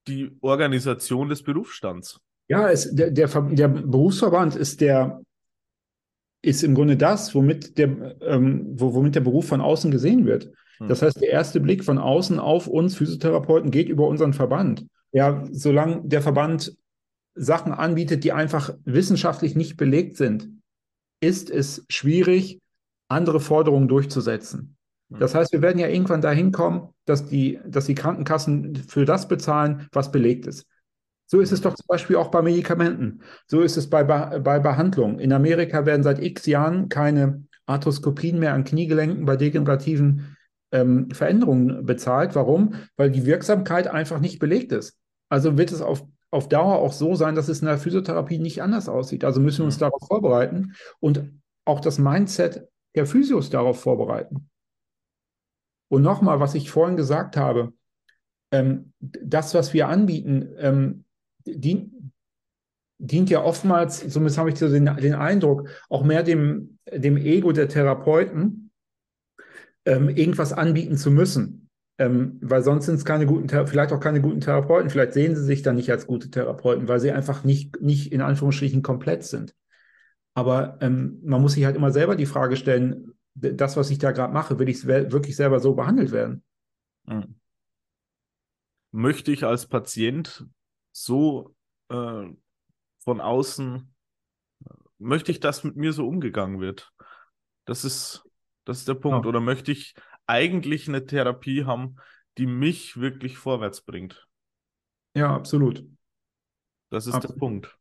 die Organisation des Berufsstands. Ja, es, der, der, der Berufsverband ist der, ist im Grunde das, womit der, ähm, womit der Beruf von außen gesehen wird. Hm. Das heißt, der erste Blick von außen auf uns Physiotherapeuten geht über unseren Verband. Ja, solange der Verband Sachen anbietet, die einfach wissenschaftlich nicht belegt sind, ist es schwierig, andere Forderungen durchzusetzen. Hm. Das heißt, wir werden ja irgendwann dahin kommen, dass die, dass die Krankenkassen für das bezahlen, was belegt ist. So ist es doch zum Beispiel auch bei Medikamenten. So ist es bei, bei Behandlungen. In Amerika werden seit x Jahren keine Arthroskopien mehr an Kniegelenken bei degenerativen ähm, Veränderungen bezahlt. Warum? Weil die Wirksamkeit einfach nicht belegt ist. Also wird es auf, auf Dauer auch so sein, dass es in der Physiotherapie nicht anders aussieht. Also müssen wir uns darauf vorbereiten und auch das Mindset der Physios darauf vorbereiten. Und nochmal, was ich vorhin gesagt habe, ähm, das, was wir anbieten, ähm, dient, dient ja oftmals, zumindest habe ich so den, den Eindruck, auch mehr dem, dem Ego der Therapeuten, ähm, irgendwas anbieten zu müssen. Ähm, weil sonst sind es keine guten, vielleicht auch keine guten Therapeuten. Vielleicht sehen sie sich dann nicht als gute Therapeuten, weil sie einfach nicht, nicht in Anführungsstrichen komplett sind. Aber ähm, man muss sich halt immer selber die Frage stellen, das, was ich da gerade mache, will ich wirklich selber so behandelt werden? Hm. Möchte ich als Patient so äh, von außen, möchte ich, dass mit mir so umgegangen wird? Das ist das ist der Punkt. Ja. Oder möchte ich eigentlich eine Therapie haben, die mich wirklich vorwärts bringt? Ja, absolut. Das ist absolut. der Punkt.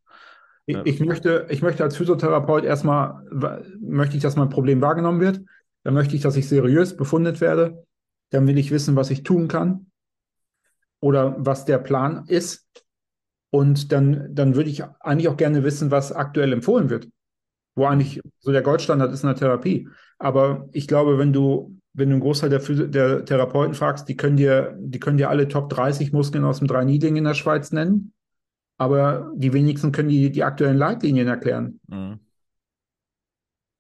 Ich, ich, möchte, ich möchte als Physiotherapeut erstmal, möchte ich, dass mein Problem wahrgenommen wird. Dann möchte ich, dass ich seriös befundet werde. Dann will ich wissen, was ich tun kann oder was der Plan ist. Und dann, dann würde ich eigentlich auch gerne wissen, was aktuell empfohlen wird wo eigentlich so der Goldstandard ist in der Therapie. Aber ich glaube, wenn du, wenn du einen Großteil der, der Therapeuten fragst, die können dir, die können dir alle Top 30 Muskeln aus dem Drei-Niedling in der Schweiz nennen. Aber die wenigsten können die, die aktuellen Leitlinien erklären. Mhm.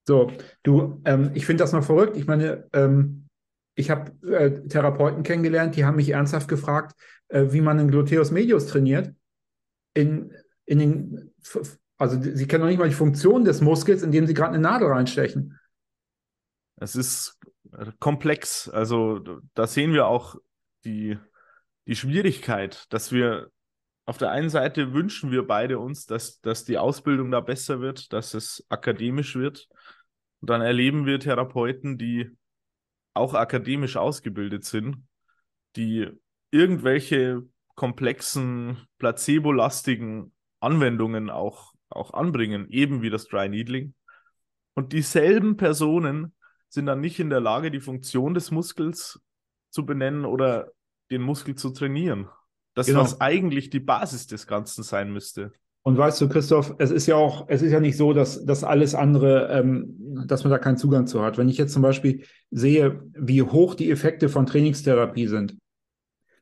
So, du, ähm, ich finde das noch verrückt. Ich meine, ähm, ich habe äh, Therapeuten kennengelernt, die haben mich ernsthaft gefragt, äh, wie man einen Gluteus medius trainiert. In, in den also sie kennen noch nicht mal die Funktion des Muskels, indem sie gerade eine Nadel reinstechen. Es ist komplex. Also da sehen wir auch die, die Schwierigkeit, dass wir auf der einen Seite wünschen wir beide uns, dass, dass die Ausbildung da besser wird, dass es akademisch wird. Und dann erleben wir Therapeuten, die auch akademisch ausgebildet sind, die irgendwelche komplexen, placebo-lastigen Anwendungen auch auch anbringen, eben wie das Dry Needling. Und dieselben Personen sind dann nicht in der Lage, die Funktion des Muskels zu benennen oder den Muskel zu trainieren. Das, genau. was eigentlich die Basis des Ganzen sein müsste. Und weißt du, Christoph, es ist ja auch, es ist ja nicht so, dass, dass alles andere, ähm, dass man da keinen Zugang zu hat. Wenn ich jetzt zum Beispiel sehe, wie hoch die Effekte von Trainingstherapie sind,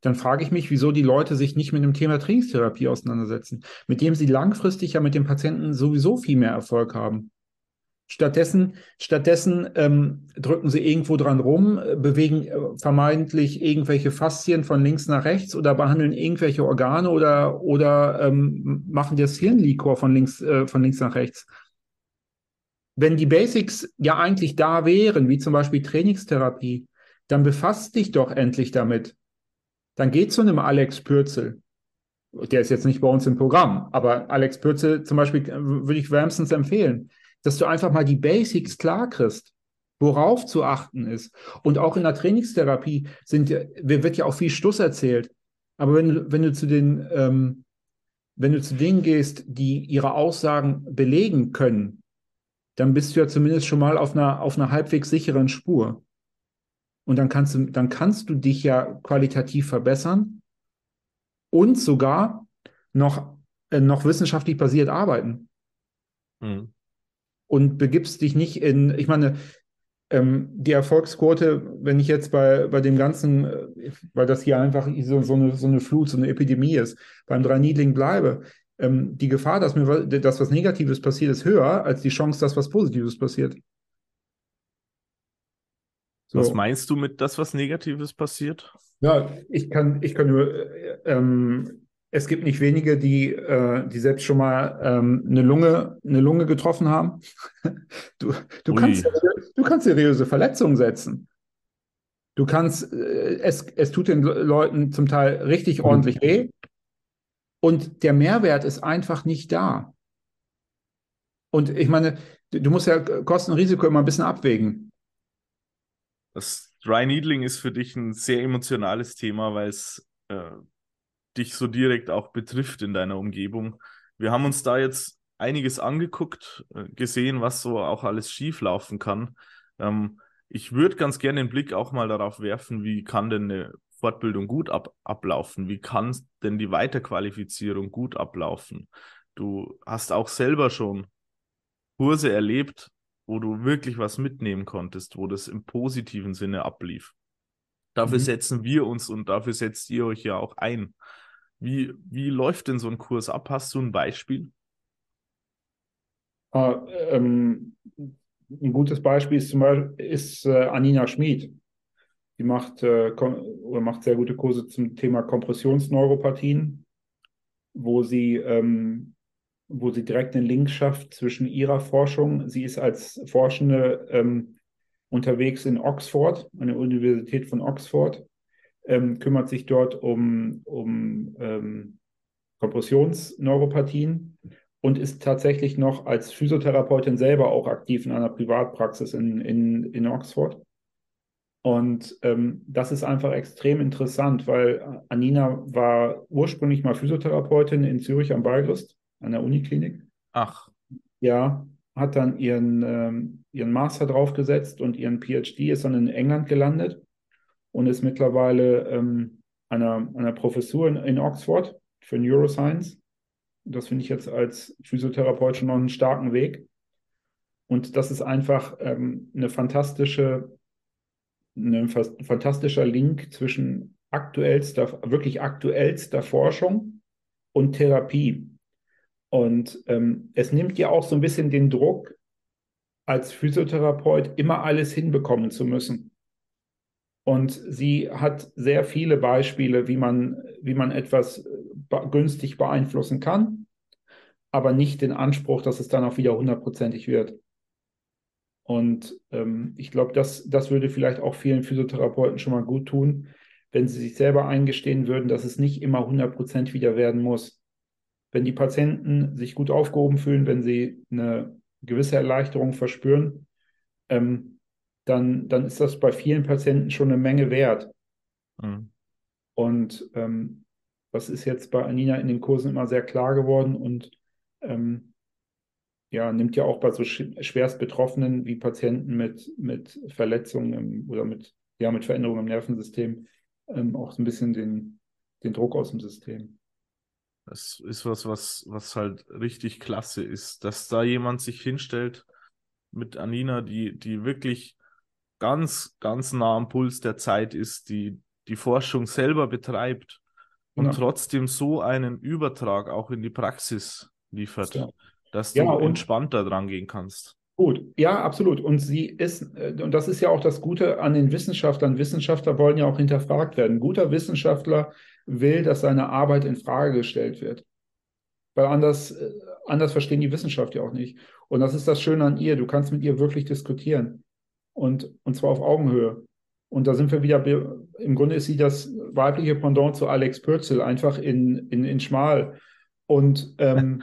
dann frage ich mich, wieso die Leute sich nicht mit dem Thema Trainingstherapie auseinandersetzen, mit dem sie langfristig ja mit dem Patienten sowieso viel mehr Erfolg haben. Stattdessen, stattdessen ähm, drücken sie irgendwo dran rum, bewegen äh, vermeintlich irgendwelche Faszien von links nach rechts oder behandeln irgendwelche Organe oder, oder ähm, machen das Hirnlikor von links, äh, von links nach rechts. Wenn die Basics ja eigentlich da wären, wie zum Beispiel Trainingstherapie, dann befasst dich doch endlich damit dann geh zu einem Alex Pürzel. Der ist jetzt nicht bei uns im Programm, aber Alex Pürzel zum Beispiel äh, würde ich wärmstens empfehlen, dass du einfach mal die Basics klar kriegst. worauf zu achten ist. Und auch in der Trainingstherapie sind, wird ja auch viel Stuss erzählt. Aber wenn, wenn du zu den, ähm, wenn du zu denen gehst, die ihre Aussagen belegen können, dann bist du ja zumindest schon mal auf einer, auf einer halbwegs sicheren Spur. Und dann kannst du, dann kannst du dich ja qualitativ verbessern und sogar noch, äh, noch wissenschaftlich basiert arbeiten. Mhm. Und begibst dich nicht in, ich meine, ähm, die Erfolgsquote, wenn ich jetzt bei, bei dem Ganzen, äh, weil das hier einfach so, so, eine, so eine Flut, so eine Epidemie ist, beim Drei-Niedling bleibe, ähm, die Gefahr, dass mir dass was Negatives passiert, ist höher als die Chance, dass was Positives passiert. So. Was meinst du mit das, was Negatives passiert? Ja, ich kann, ich kann nur, äh, ähm, es gibt nicht wenige, die, äh, die selbst schon mal ähm, eine, Lunge, eine Lunge getroffen haben. Du, du, kannst, du kannst seriöse Verletzungen setzen. Du kannst, äh, es, es tut den Leuten zum Teil richtig mhm. ordentlich weh. Und der Mehrwert ist einfach nicht da. Und ich meine, du musst ja Kosten und Risiko immer ein bisschen abwägen. Das Dry Needling ist für dich ein sehr emotionales Thema, weil es äh, dich so direkt auch betrifft in deiner Umgebung. Wir haben uns da jetzt einiges angeguckt, äh, gesehen, was so auch alles schief laufen kann. Ähm, ich würde ganz gerne den Blick auch mal darauf werfen, wie kann denn eine Fortbildung gut ab ablaufen? Wie kann denn die Weiterqualifizierung gut ablaufen? Du hast auch selber schon Kurse erlebt, wo du wirklich was mitnehmen konntest, wo das im positiven Sinne ablief. Dafür mhm. setzen wir uns und dafür setzt ihr euch ja auch ein. Wie, wie läuft denn so ein Kurs ab? Hast du ein Beispiel? Uh, ähm, ein gutes Beispiel ist zum Beispiel ist, äh, Anina Schmid. Die macht, äh, oder macht sehr gute Kurse zum Thema Kompressionsneuropathien, wo sie, ähm, wo sie direkt einen Link schafft zwischen ihrer Forschung. Sie ist als Forschende ähm, unterwegs in Oxford, an der Universität von Oxford, ähm, kümmert sich dort um, um ähm, Kompressionsneuropathien und ist tatsächlich noch als Physiotherapeutin selber auch aktiv in einer Privatpraxis in, in, in Oxford. Und ähm, das ist einfach extrem interessant, weil Anina war ursprünglich mal Physiotherapeutin in Zürich am Balgrist, an der Uniklinik. Ach. Ja, hat dann ihren, ähm, ihren Master draufgesetzt und ihren PhD ist dann in England gelandet und ist mittlerweile ähm, einer, einer Professur in, in Oxford für Neuroscience. Das finde ich jetzt als Physiotherapeut schon noch einen starken Weg. Und das ist einfach ähm, eine fantastische, ein fantastischer Link zwischen aktuellster, wirklich aktuellster Forschung und Therapie. Und ähm, es nimmt ja auch so ein bisschen den Druck, als Physiotherapeut immer alles hinbekommen zu müssen. Und sie hat sehr viele Beispiele, wie man, wie man etwas äh, günstig beeinflussen kann, aber nicht den Anspruch, dass es dann auch wieder hundertprozentig wird. Und ähm, ich glaube, das, das würde vielleicht auch vielen Physiotherapeuten schon mal gut tun, wenn sie sich selber eingestehen würden, dass es nicht immer 100% wieder werden muss. Wenn die Patienten sich gut aufgehoben fühlen, wenn sie eine gewisse Erleichterung verspüren, ähm, dann, dann ist das bei vielen Patienten schon eine Menge wert. Mhm. Und ähm, das ist jetzt bei Anina in den Kursen immer sehr klar geworden und ähm, ja, nimmt ja auch bei so schwerst Betroffenen wie Patienten mit, mit Verletzungen im, oder mit, ja, mit Veränderungen im Nervensystem ähm, auch so ein bisschen den, den Druck aus dem System. Das ist was, was, was halt richtig klasse ist, dass da jemand sich hinstellt mit Anina, die, die wirklich ganz, ganz nah am Puls der Zeit ist, die die Forschung selber betreibt und ja. trotzdem so einen Übertrag auch in die Praxis liefert, ja. dass du ja, entspannter dran gehen kannst. Gut, ja, absolut. Und sie ist, äh, und das ist ja auch das Gute an den Wissenschaftlern. Wissenschaftler wollen ja auch hinterfragt werden. Ein guter Wissenschaftler will, dass seine Arbeit in Frage gestellt wird. Weil anders, äh, anders verstehen die Wissenschaft ja auch nicht. Und das ist das Schöne an ihr. Du kannst mit ihr wirklich diskutieren und, und zwar auf Augenhöhe. Und da sind wir wieder, im Grunde ist sie das weibliche Pendant zu Alex Pürzel, einfach in, in, in schmal. Und ähm,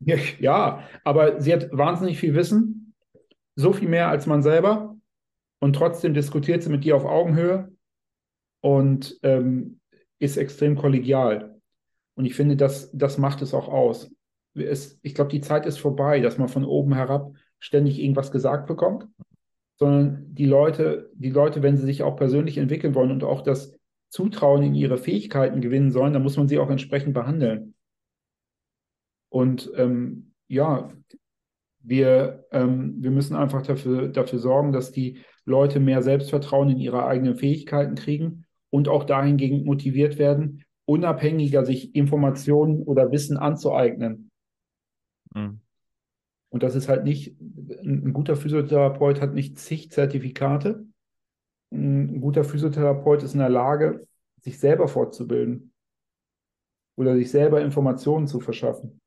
ja, aber sie hat wahnsinnig viel Wissen, so viel mehr als man selber. und trotzdem diskutiert sie mit dir auf Augenhöhe und ähm, ist extrem kollegial. Und ich finde, das, das macht es auch aus. Es, ich glaube, die Zeit ist vorbei, dass man von oben herab ständig irgendwas gesagt bekommt, sondern die Leute, die Leute, wenn sie sich auch persönlich entwickeln wollen und auch das Zutrauen in ihre Fähigkeiten gewinnen sollen, dann muss man sie auch entsprechend behandeln. Und ähm, ja, wir, ähm, wir müssen einfach dafür, dafür sorgen, dass die Leute mehr Selbstvertrauen in ihre eigenen Fähigkeiten kriegen und auch dahingehend motiviert werden, unabhängiger sich Informationen oder Wissen anzueignen. Mhm. Und das ist halt nicht, ein guter Physiotherapeut hat nicht zig Zertifikate. Ein guter Physiotherapeut ist in der Lage, sich selber fortzubilden oder sich selber Informationen zu verschaffen.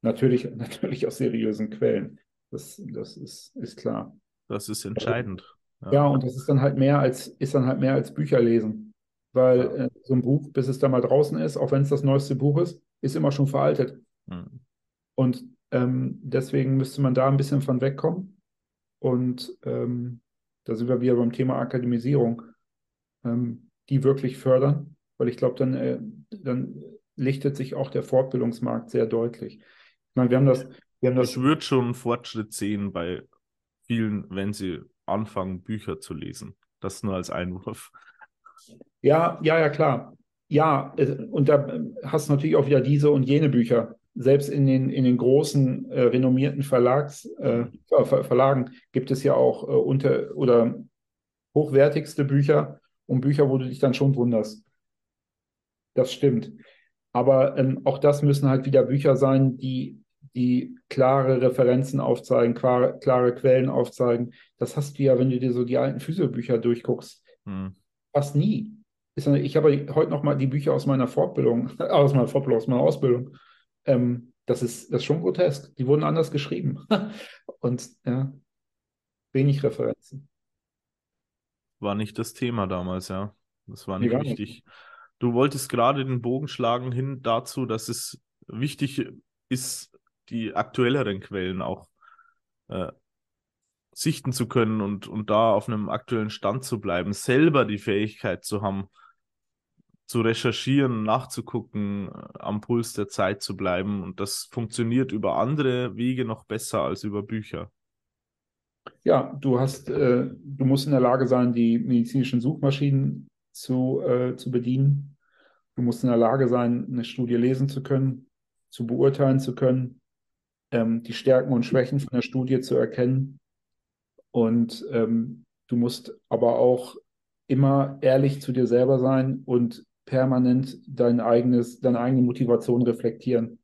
Natürlich, natürlich aus seriösen Quellen. Das, das ist, ist klar. Das ist entscheidend. Ja. ja. und das ist dann halt mehr als, ist dann halt mehr als Bücher lesen. Weil ja. äh, so ein Buch, bis es da mal draußen ist, auch wenn es das neueste Buch ist, ist immer schon veraltet. Mhm. Und ähm, deswegen müsste man da ein bisschen von wegkommen. Und ähm, da sind wir wieder beim Thema Akademisierung, ähm, die wirklich fördern, weil ich glaube, dann, äh, dann lichtet sich auch der Fortbildungsmarkt sehr deutlich. Ich meine, wir haben das. Wir haben das ich würde schon einen Fortschritt sehen bei vielen, wenn sie anfangen, Bücher zu lesen. Das nur als Einwurf. Ja, ja, ja, klar. Ja, und da hast du natürlich auch wieder diese und jene Bücher. Selbst in den, in den großen, äh, renommierten Verlags, äh, Ver Verlagen gibt es ja auch äh, unter oder hochwertigste Bücher und Bücher, wo du dich dann schon wunderst. Das stimmt. Aber ähm, auch das müssen halt wieder Bücher sein, die die klare Referenzen aufzeigen, klare, klare Quellen aufzeigen. Das hast du ja, wenn du dir so die alten Physiobücher durchguckst, hm. fast nie. Ich habe heute noch mal die Bücher aus meiner Fortbildung, aus meiner Fortbildung, aus meiner Ausbildung. Ähm, das, ist, das ist schon grotesk. Die wurden anders geschrieben. Und ja, wenig Referenzen. War nicht das Thema damals, ja. Das war nicht wichtig. Du wolltest gerade den Bogen schlagen hin dazu, dass es wichtig ist, die aktuelleren Quellen auch äh, sichten zu können und, und da auf einem aktuellen Stand zu bleiben, selber die Fähigkeit zu haben, zu recherchieren, nachzugucken, äh, am Puls der Zeit zu bleiben. Und das funktioniert über andere Wege noch besser als über Bücher. Ja, du hast, äh, du musst in der Lage sein, die medizinischen Suchmaschinen zu, äh, zu bedienen. Du musst in der Lage sein, eine Studie lesen zu können, zu beurteilen zu können, ähm, die Stärken und Schwächen von der Studie zu erkennen. Und ähm, du musst aber auch immer ehrlich zu dir selber sein und permanent dein eigenes, deine eigene Motivation reflektieren.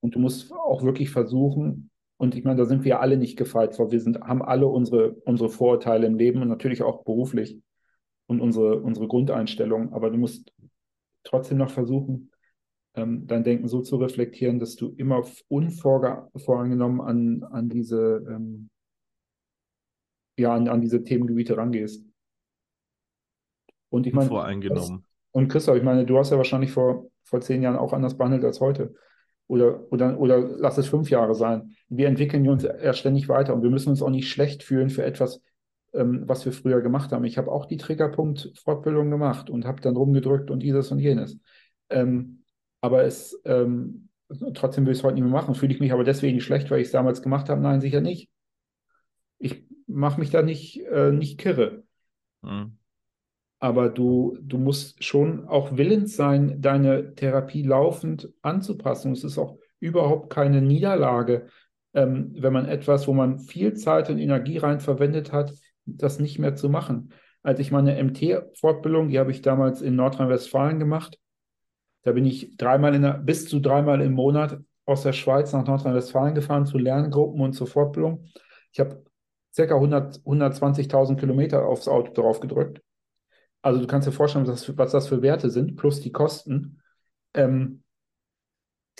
Und du musst auch wirklich versuchen, und ich meine, da sind wir alle nicht gefeit vor. Wir sind, haben alle unsere, unsere Vorurteile im Leben und natürlich auch beruflich und unsere, unsere Grundeinstellung. Aber du musst trotzdem noch versuchen, ähm, dein Denken so zu reflektieren, dass du immer unvoreingenommen an, an diese ähm, ja, an, an diese Themengebiete rangehst. Und ich meine, voreingenommen. Und Christoph, ich meine, du hast ja wahrscheinlich vor, vor zehn Jahren auch anders behandelt als heute. Oder, oder, oder lass es fünf Jahre sein. Wir entwickeln uns ja ständig weiter und wir müssen uns auch nicht schlecht fühlen für etwas, ähm, was wir früher gemacht haben. Ich habe auch die Triggerpunkt-Fortbildung gemacht und habe dann rumgedrückt und dieses und jenes. Ähm, aber es ähm, trotzdem will ich es heute nicht mehr machen. Fühle ich mich aber deswegen schlecht, weil ich es damals gemacht habe? Nein, sicher nicht. Ich mache mich da nicht, äh, nicht kirre. Mhm. Aber du, du musst schon auch willens sein, deine Therapie laufend anzupassen. Es ist auch überhaupt keine Niederlage, ähm, wenn man etwas, wo man viel Zeit und Energie rein verwendet hat, das nicht mehr zu machen. Als ich meine MT-Fortbildung, die habe ich damals in Nordrhein-Westfalen gemacht, da bin ich dreimal der, bis zu dreimal im Monat aus der Schweiz nach Nordrhein-Westfalen gefahren zu Lerngruppen und zur Fortbildung. Ich habe ca. 120.000 Kilometer aufs Auto drauf gedrückt. Also du kannst dir vorstellen, was, was das für Werte sind, plus die Kosten. Ähm,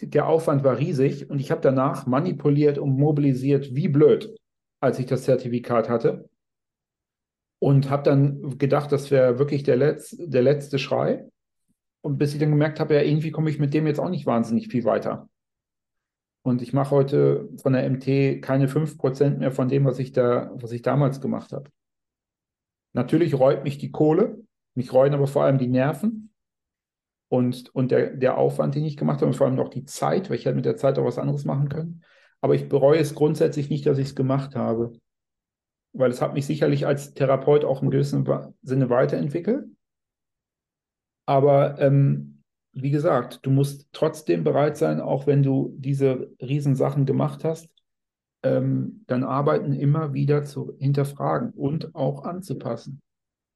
der Aufwand war riesig und ich habe danach manipuliert und mobilisiert wie blöd, als ich das Zertifikat hatte. Und habe dann gedacht, das wäre wirklich der, Letz-, der letzte Schrei. Und bis ich dann gemerkt habe, ja, irgendwie komme ich mit dem jetzt auch nicht wahnsinnig viel weiter. Und ich mache heute von der MT keine 5% mehr von dem, was ich da, was ich damals gemacht habe. Natürlich reut mich die Kohle, mich reuen aber vor allem die Nerven und, und der, der Aufwand, den ich gemacht habe und vor allem auch die Zeit, weil ich hätte mit der Zeit auch was anderes machen können. Aber ich bereue es grundsätzlich nicht, dass ich es gemacht habe, weil es hat mich sicherlich als Therapeut auch im gewissen Sinne weiterentwickelt. Aber ähm, wie gesagt, du musst trotzdem bereit sein, auch wenn du diese Riesensachen gemacht hast, ähm, dann Arbeiten immer wieder zu hinterfragen und auch anzupassen.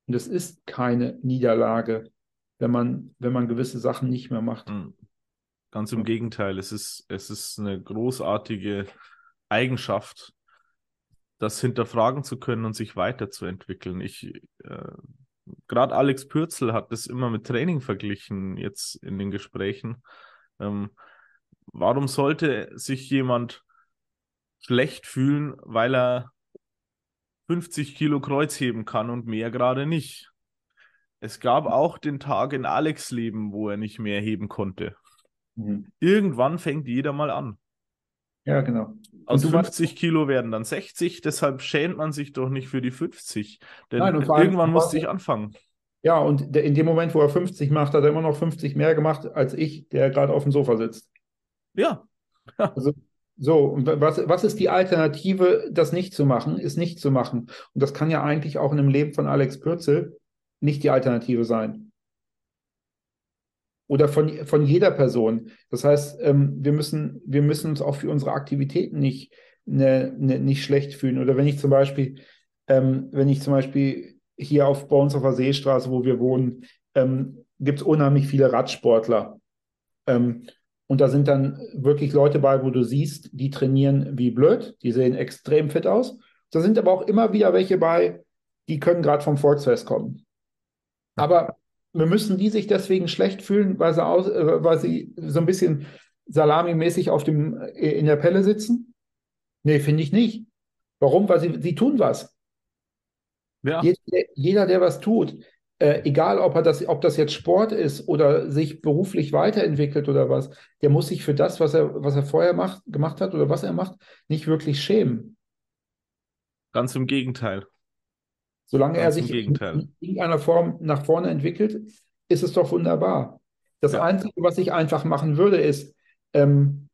Und es ist keine Niederlage, wenn man, wenn man gewisse Sachen nicht mehr macht. Hm. Ganz im Gegenteil, es ist, es ist eine großartige Eigenschaft, das hinterfragen zu können und sich weiterzuentwickeln. Ich, äh, gerade Alex Pürzel hat das immer mit Training verglichen, jetzt in den Gesprächen. Ähm, warum sollte sich jemand schlecht fühlen, weil er 50 Kilo Kreuz heben kann und mehr gerade nicht. Es gab auch den Tag in Alex Leben, wo er nicht mehr heben konnte. Mhm. Irgendwann fängt jeder mal an. Ja, genau. Aus 50 Kilo werden dann 60, deshalb schämt man sich doch nicht für die 50. Denn Nein, irgendwann musste ich anfangen. Ja, und in dem Moment, wo er 50 macht, hat er immer noch 50 mehr gemacht als ich, der gerade auf dem Sofa sitzt. Ja. Also so, und was, was ist die Alternative, das nicht zu machen, ist nicht zu machen. Und das kann ja eigentlich auch in dem Leben von Alex Pürzel nicht die Alternative sein. Oder von, von jeder Person. Das heißt, ähm, wir, müssen, wir müssen uns auch für unsere Aktivitäten nicht, ne, ne, nicht schlecht fühlen. Oder wenn ich zum Beispiel, ähm, wenn ich zum Beispiel hier auf, bei Seestraße, wo wir wohnen, ähm, gibt es unheimlich viele Radsportler. Ähm, und da sind dann wirklich Leute bei, wo du siehst, die trainieren wie blöd, die sehen extrem fit aus. Da sind aber auch immer wieder welche bei, die können gerade vom Volksfest kommen. Aber wir müssen die sich deswegen schlecht fühlen, weil sie, aus, äh, weil sie so ein bisschen salamimäßig auf dem, äh, in der Pelle sitzen? Nee, finde ich nicht. Warum? Weil sie, sie tun was. Ja. Jeder, jeder, der was tut, äh, egal ob er das, ob das jetzt Sport ist oder sich beruflich weiterentwickelt oder was, der muss sich für das, was er, was er vorher macht, gemacht hat oder was er macht, nicht wirklich schämen. Ganz im Gegenteil. Solange Ganz er sich in, in irgendeiner Form nach vorne entwickelt, ist es doch wunderbar. Das ja. Einzige, was ich einfach machen würde, ist, ähm,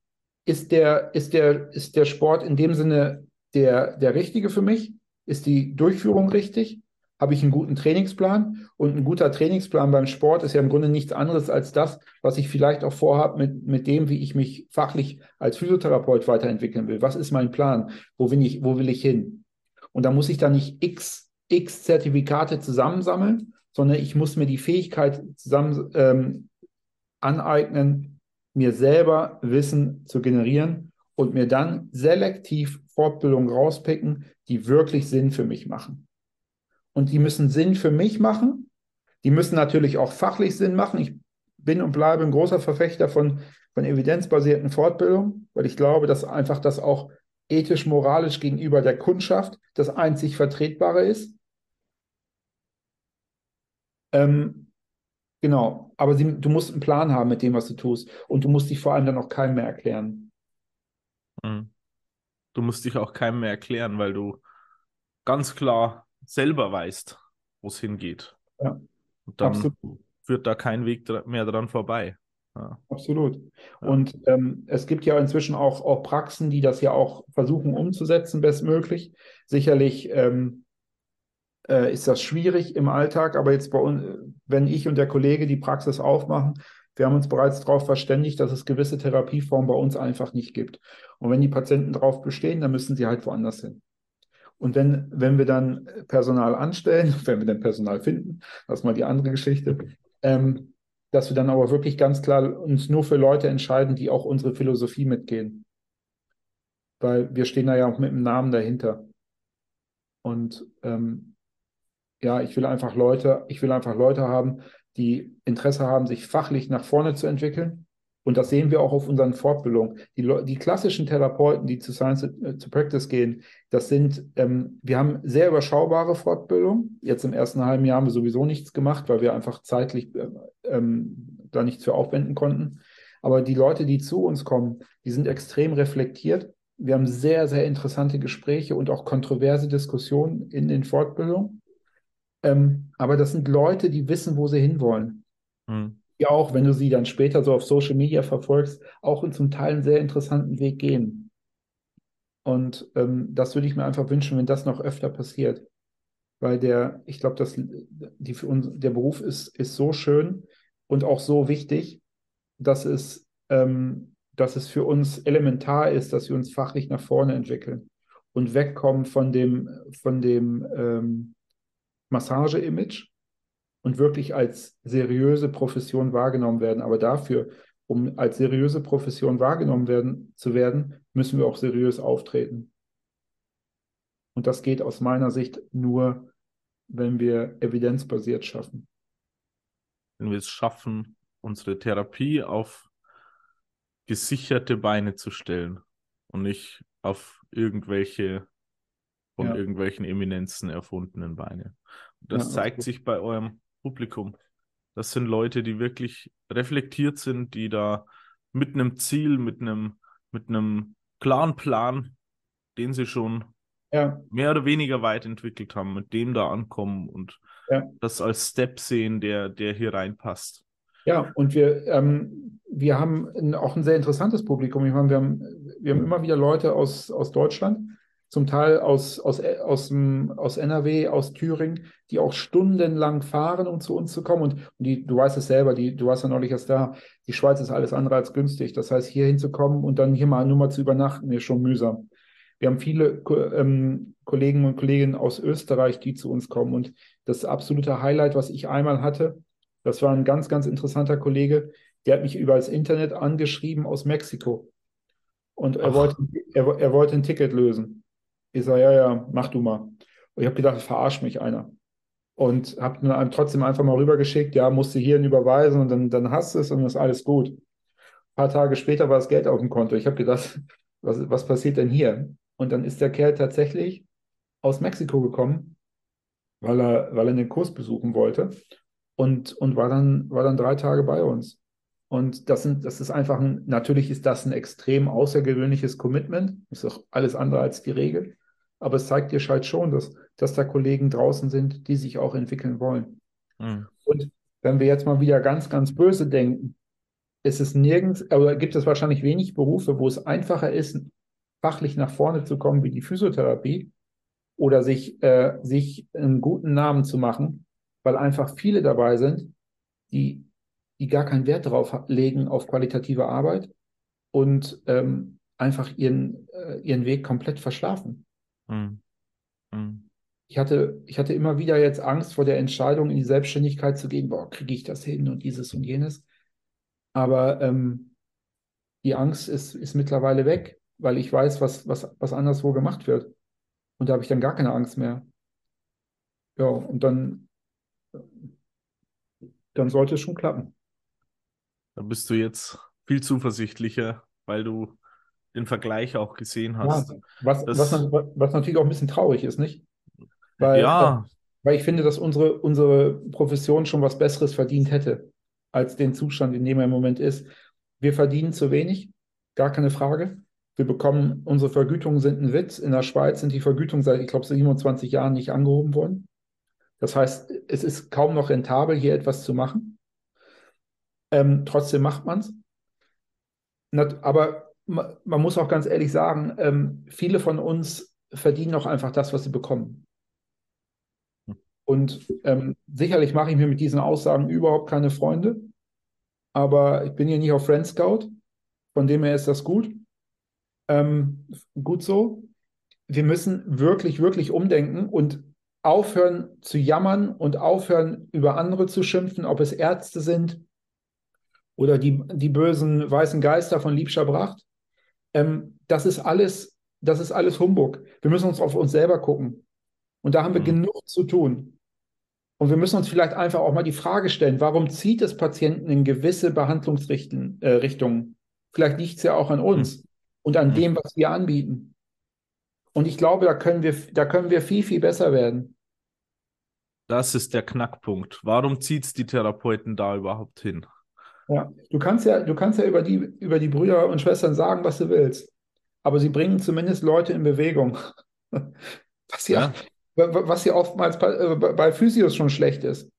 ist, der, ist, der, ist der Sport in dem Sinne der, der richtige für mich? Ist die Durchführung richtig? Habe ich einen guten Trainingsplan. Und ein guter Trainingsplan beim Sport ist ja im Grunde nichts anderes als das, was ich vielleicht auch vorhabe mit, mit dem, wie ich mich fachlich als Physiotherapeut weiterentwickeln will. Was ist mein Plan? Wo will ich, wo will ich hin? Und da muss ich da nicht x, x Zertifikate zusammensammeln, sondern ich muss mir die Fähigkeit zusammen ähm, aneignen, mir selber Wissen zu generieren und mir dann selektiv Fortbildungen rauspicken, die wirklich Sinn für mich machen und die müssen Sinn für mich machen. Die müssen natürlich auch fachlich Sinn machen. Ich bin und bleibe ein großer Verfechter von, von evidenzbasierten Fortbildungen, weil ich glaube, dass einfach das auch ethisch, moralisch gegenüber der Kundschaft das einzig Vertretbare ist. Ähm, genau, aber sie, du musst einen Plan haben mit dem, was du tust. Und du musst dich vor allem dann auch keinem mehr erklären. Mhm. Du musst dich auch keinem mehr erklären, weil du ganz klar selber weißt, wo es hingeht. Ja. Und dann Absolut. führt da kein Weg mehr dran vorbei. Ja. Absolut. Ja. Und ähm, es gibt ja inzwischen auch, auch Praxen, die das ja auch versuchen umzusetzen, bestmöglich. Sicherlich ähm, äh, ist das schwierig im Alltag, aber jetzt bei uns, wenn ich und der Kollege die Praxis aufmachen, wir haben uns bereits darauf verständigt, dass es gewisse Therapieformen bei uns einfach nicht gibt. Und wenn die Patienten darauf bestehen, dann müssen sie halt woanders hin. Und wenn, wenn wir dann Personal anstellen, wenn wir dann Personal finden, das ist mal die andere Geschichte, ähm, dass wir dann aber wirklich ganz klar uns nur für Leute entscheiden, die auch unsere Philosophie mitgehen. Weil wir stehen da ja auch mit dem Namen dahinter. Und ähm, ja, ich will einfach Leute, ich will einfach Leute haben, die Interesse haben, sich fachlich nach vorne zu entwickeln und das sehen wir auch auf unseren Fortbildungen. Die, die klassischen Therapeuten, die zu Science äh, to Practice gehen, das sind, ähm, wir haben sehr überschaubare Fortbildungen. Jetzt im ersten halben Jahr haben wir sowieso nichts gemacht, weil wir einfach zeitlich äh, ähm, da nichts für aufwenden konnten. Aber die Leute, die zu uns kommen, die sind extrem reflektiert. Wir haben sehr, sehr interessante Gespräche und auch kontroverse Diskussionen in den Fortbildungen. Ähm, aber das sind Leute, die wissen, wo sie hinwollen. Mhm. Die auch, wenn du sie dann später so auf Social Media verfolgst, auch in zum Teil einen sehr interessanten Weg gehen. Und ähm, das würde ich mir einfach wünschen, wenn das noch öfter passiert. Weil der, ich glaube, dass die für uns, der Beruf ist, ist so schön und auch so wichtig, dass es, ähm, dass es für uns elementar ist, dass wir uns fachlich nach vorne entwickeln und wegkommen von dem, von dem ähm, Massage-Image und wirklich als seriöse Profession wahrgenommen werden. Aber dafür, um als seriöse Profession wahrgenommen werden, zu werden, müssen wir auch seriös auftreten. Und das geht aus meiner Sicht nur, wenn wir evidenzbasiert schaffen. Wenn wir es schaffen, unsere Therapie auf gesicherte Beine zu stellen und nicht auf irgendwelche von Ja. irgendwelchen Eminenzen erfundenen Beine. Und das Ja, zeigt sich bei eurem Publikum. Das sind Leute, die wirklich reflektiert sind, die da mit einem Ziel, mit einem, mit einem klaren Plan, den sie schon Ja, mehr oder weniger weit entwickelt haben, mit dem da ankommen und Ja. das als Step sehen, der, der hier reinpasst. Ja, und wir, ähm, wir haben ein, auch ein sehr interessantes Publikum. Ich meine, wir haben, wir haben immer wieder Leute aus, aus Deutschland, zum Teil aus, aus, aus, dem, aus NRW, aus Thüringen, die auch stundenlang fahren, um zu uns zu kommen. Und, und die, du weißt es selber, die, du warst ja neulich erst da, die Schweiz ist alles andere als günstig. Das heißt, hier hinzukommen und dann hier mal nur mal zu übernachten, ist schon mühsam. Wir haben viele ähm, Kollegen und Kolleginnen aus Österreich, die zu uns kommen. Und das absolute Highlight, was ich einmal hatte, das war ein ganz, ganz interessanter Kollege, der hat mich über das Internet angeschrieben aus Mexiko. Und er Ach. wollte, er, er wollte ein Ticket lösen. Ich sage, ja, ja, mach du mal. Und ich habe gedacht, verarscht mich einer. Und habe dann trotzdem einfach mal rübergeschickt, ja, musst du hierhin überweisen und dann, dann hast du es und ist alles gut. Ein paar Tage später war das Geld auf dem Konto. Ich habe gedacht, was, was passiert denn hier? Und dann ist der Kerl tatsächlich aus Mexiko gekommen, weil er, weil er einen Kurs besuchen wollte und, und war dann, war dann drei Tage bei uns. Und das sind, das ist einfach ein, natürlich ist das ein extrem außergewöhnliches Commitment. Ist auch alles andere als die Regel. Aber es zeigt dir halt schon, dass, dass da Kollegen draußen sind, die sich auch entwickeln wollen. Mhm. Und wenn wir jetzt mal wieder ganz, ganz böse denken, ist es nirgends, oder gibt es wahrscheinlich wenig Berufe, wo es einfacher ist, fachlich nach vorne zu kommen wie die Physiotherapie oder sich, äh, sich einen guten Namen zu machen, weil einfach viele dabei sind, die, die gar keinen Wert darauf legen auf qualitative Arbeit und ähm, einfach ihren, äh, ihren Weg komplett verschlafen. Mhm. Mhm. Ich hatte, ich hatte immer wieder jetzt Angst vor der Entscheidung, in die Selbstständigkeit zu gehen. Boah, kriege ich das hin und dieses und jenes. Aber ähm, die Angst ist, ist mittlerweile weg, weil ich weiß, was, was, was anderswo gemacht wird. Und da habe ich dann gar keine Angst mehr. Ja, und dann, dann sollte es schon klappen. Da bist du jetzt viel zuversichtlicher, weil du den Vergleich auch gesehen Ja, hast. was, Das- was, was natürlich auch ein bisschen traurig ist, nicht? Weil, ja, Weil ich finde, dass unsere, unsere Profession schon was Besseres verdient hätte, als den Zustand, in dem er im Moment ist. Wir verdienen zu wenig, gar keine Frage. Wir bekommen, unsere Vergütungen sind ein Witz. In der Schweiz sind die Vergütungen seit, ich glaube, 27 Jahren nicht angehoben worden. Das heißt, es ist kaum noch rentabel, hier etwas zu machen. Ähm, trotzdem macht man es. Aber ma- man muss auch ganz ehrlich sagen, ähm, viele von uns verdienen auch einfach das, was sie bekommen. Und ähm, sicherlich mache ich mir mit diesen Aussagen überhaupt keine Freunde, aber ich bin hier nicht auf Friend Scout, von dem her ist das gut. Ähm, gut so. Wir müssen wirklich, wirklich umdenken und aufhören zu jammern und aufhören, über andere zu schimpfen, ob es Ärzte sind oder die, die bösen weißen Geister von Liebscher Bracht. Ähm, das ist alles, das ist alles Humbug. Wir müssen uns auf uns selber gucken. Und da haben wir Mhm. genug zu tun. Und wir müssen uns vielleicht einfach auch mal die Frage stellen, warum zieht es Patienten in gewisse Behandlungsrichtungen? Äh? Vielleicht liegt es ja auch an uns und an Mhm. dem, was wir anbieten. Und ich glaube, da können wir, da können wir viel, viel besser werden. das ist der Knackpunkt. Warum zieht es die Therapeuten da überhaupt hin? Ja, du kannst ja, du kannst ja über die, über die Brüder und Schwestern sagen, was du willst. Aber sie bringen zumindest Leute in Bewegung. Was ja, Ja. was ja oftmals bei, äh, bei Physios schon schlecht ist.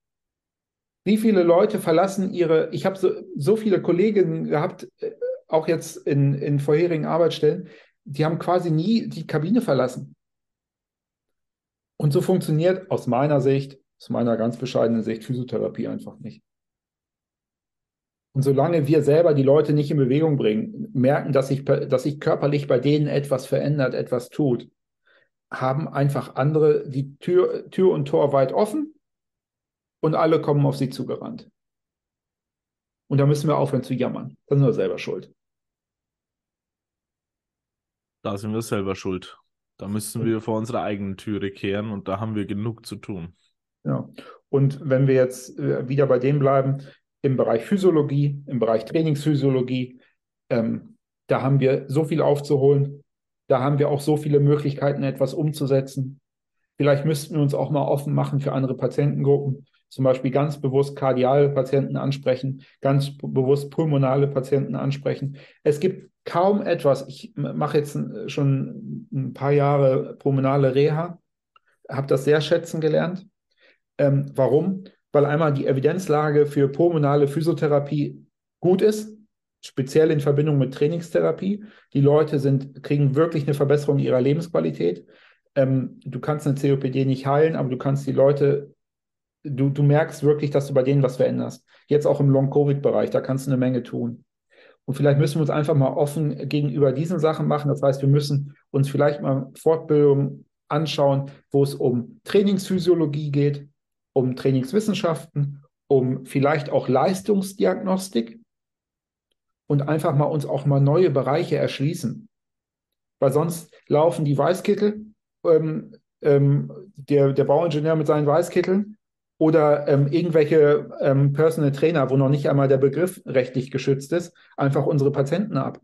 Wie viele Leute verlassen ihre, ich habe so, so viele Kolleginnen gehabt, äh, auch jetzt in, in vorherigen Arbeitsstellen, die haben quasi nie die Kabine verlassen. Und so funktioniert aus meiner Sicht, aus meiner ganz bescheidenen Sicht, Physiotherapie einfach nicht. Und solange wir selber die Leute nicht in Bewegung bringen, merken, dass sich, dass sich körperlich bei denen etwas verändert, etwas tut, haben einfach andere die Tür, Tür und Tor weit offen und alle kommen auf sie zugerannt. Und da müssen wir aufhören zu jammern. Da sind wir selber schuld. Da sind wir selber schuld. Da müssen wir vor unserer eigenen Türe kehren und da haben wir genug zu tun. Ja. Und wenn wir jetzt äh, wieder bei dem bleiben, im Bereich Physiologie, im Bereich Trainingsphysiologie, ähm, da haben wir so viel aufzuholen. Da haben wir auch so viele Möglichkeiten, etwas umzusetzen. Vielleicht müssten wir uns auch mal offen machen für andere Patientengruppen. Zum Beispiel ganz bewusst kardiale Patienten ansprechen, ganz bewusst pulmonale Patienten ansprechen. Es gibt kaum etwas. Ich mache jetzt schon ein paar Jahre pulmonale Reha, habe das sehr schätzen gelernt. Ähm, warum? Weil einmal die Evidenzlage für pulmonale Physiotherapie gut ist, speziell in Verbindung mit Trainingstherapie. Die Leute sind, kriegen wirklich eine Verbesserung ihrer Lebensqualität. Ähm, du kannst eine COPD nicht heilen, aber du kannst die Leute, du, du merkst wirklich, dass du bei denen was veränderst. Jetzt auch im Long-Covid-Bereich, da kannst du eine Menge tun. Und vielleicht müssen wir uns einfach mal offen gegenüber diesen Sachen machen. Das heißt, wir müssen uns vielleicht mal Fortbildungen anschauen, wo es um Trainingsphysiologie geht, um Trainingswissenschaften, um vielleicht auch Leistungsdiagnostik und einfach mal uns auch mal neue Bereiche erschließen. Weil sonst laufen die Weißkittel, ähm, ähm, der, der Bauingenieur mit seinen Weißkitteln oder ähm, irgendwelche ähm, Personal Trainer, wo noch nicht einmal der Begriff rechtlich geschützt ist, einfach unsere Patienten ab.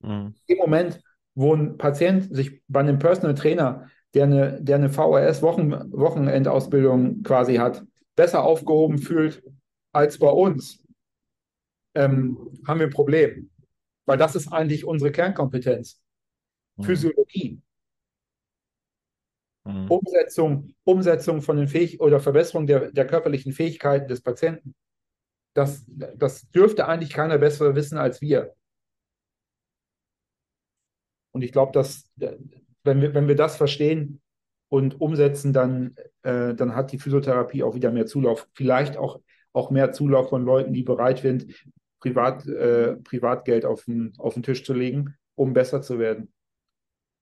Mhm. Im Moment, wo ein Patient sich bei einem Personal Trainer, der eine, der eine VHS-Wochenendausbildung quasi hat, besser aufgehoben fühlt als bei uns, ähm, haben wir ein Problem. Weil das ist eigentlich unsere Kernkompetenz. Mhm. Physiologie. Mhm. Umsetzung, Umsetzung von den Fähig oder Verbesserung der, der körperlichen Fähigkeiten des Patienten. Das, das dürfte eigentlich keiner besser wissen als wir. Und ich glaube, dass wenn wir, wenn wir das verstehen und umsetzen, dann, äh, dann hat die Physiotherapie auch wieder mehr Zulauf. Vielleicht auch, auch mehr Zulauf von Leuten, die bereit sind, Privat, äh, Privatgeld auf den, auf den Tisch zu legen, um besser zu werden.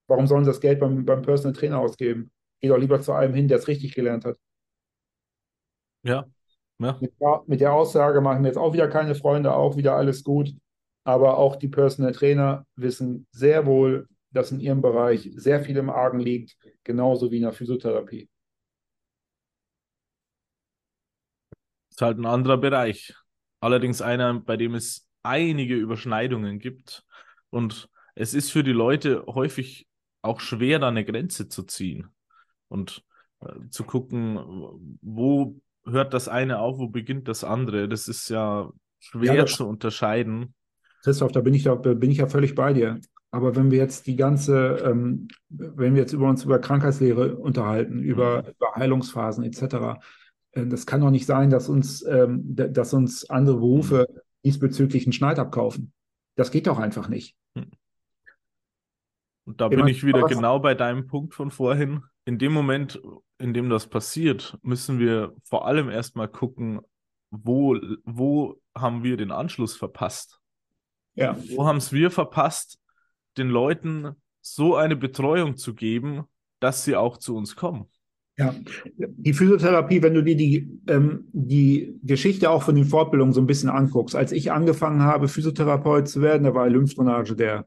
Warum sollen sie das Geld beim, beim Personal Trainer ausgeben? Geh doch lieber zu einem hin, der es richtig gelernt hat. Ja. ja. Mit, mit, der Aussage machen wir jetzt auch wieder keine Freunde, auch wieder alles gut. Aber auch die Personal Trainer wissen sehr wohl, dass in ihrem Bereich sehr viel im Argen liegt, genauso wie in der Physiotherapie. Das ist halt ein anderer Bereich. Allerdings einer, bei dem es einige Überschneidungen gibt. Und es ist für die Leute häufig auch schwer, da eine Grenze zu ziehen und äh, zu gucken, wo hört das eine auf, wo beginnt das andere. Das ist ja schwer ja, zu unterscheiden. Christoph, da bin ich, da bin ich ja völlig bei dir. Aber wenn wir jetzt die ganze, ähm, wenn wir jetzt über uns über Krankheitslehre unterhalten, mhm. über, über Heilungsphasen etc., äh, das kann doch nicht sein, dass uns, ähm, dass uns andere Berufe mhm. diesbezüglich einen Schneid abkaufen. Das geht doch einfach nicht. Mhm. Und da bin ich wieder genau bei deinem Punkt von vorhin. In dem Moment, in dem das passiert, müssen wir vor allem erstmal gucken, wo, wo haben wir den Anschluss verpasst? Ja. Wo haben es wir verpasst, den Leuten so eine Betreuung zu geben, dass sie auch zu uns kommen? Ja, die Physiotherapie, wenn du dir die, ähm, die Geschichte auch von den Fortbildungen so ein bisschen anguckst. Als ich angefangen habe, Physiotherapeut zu werden, da war Lymphdrainage der,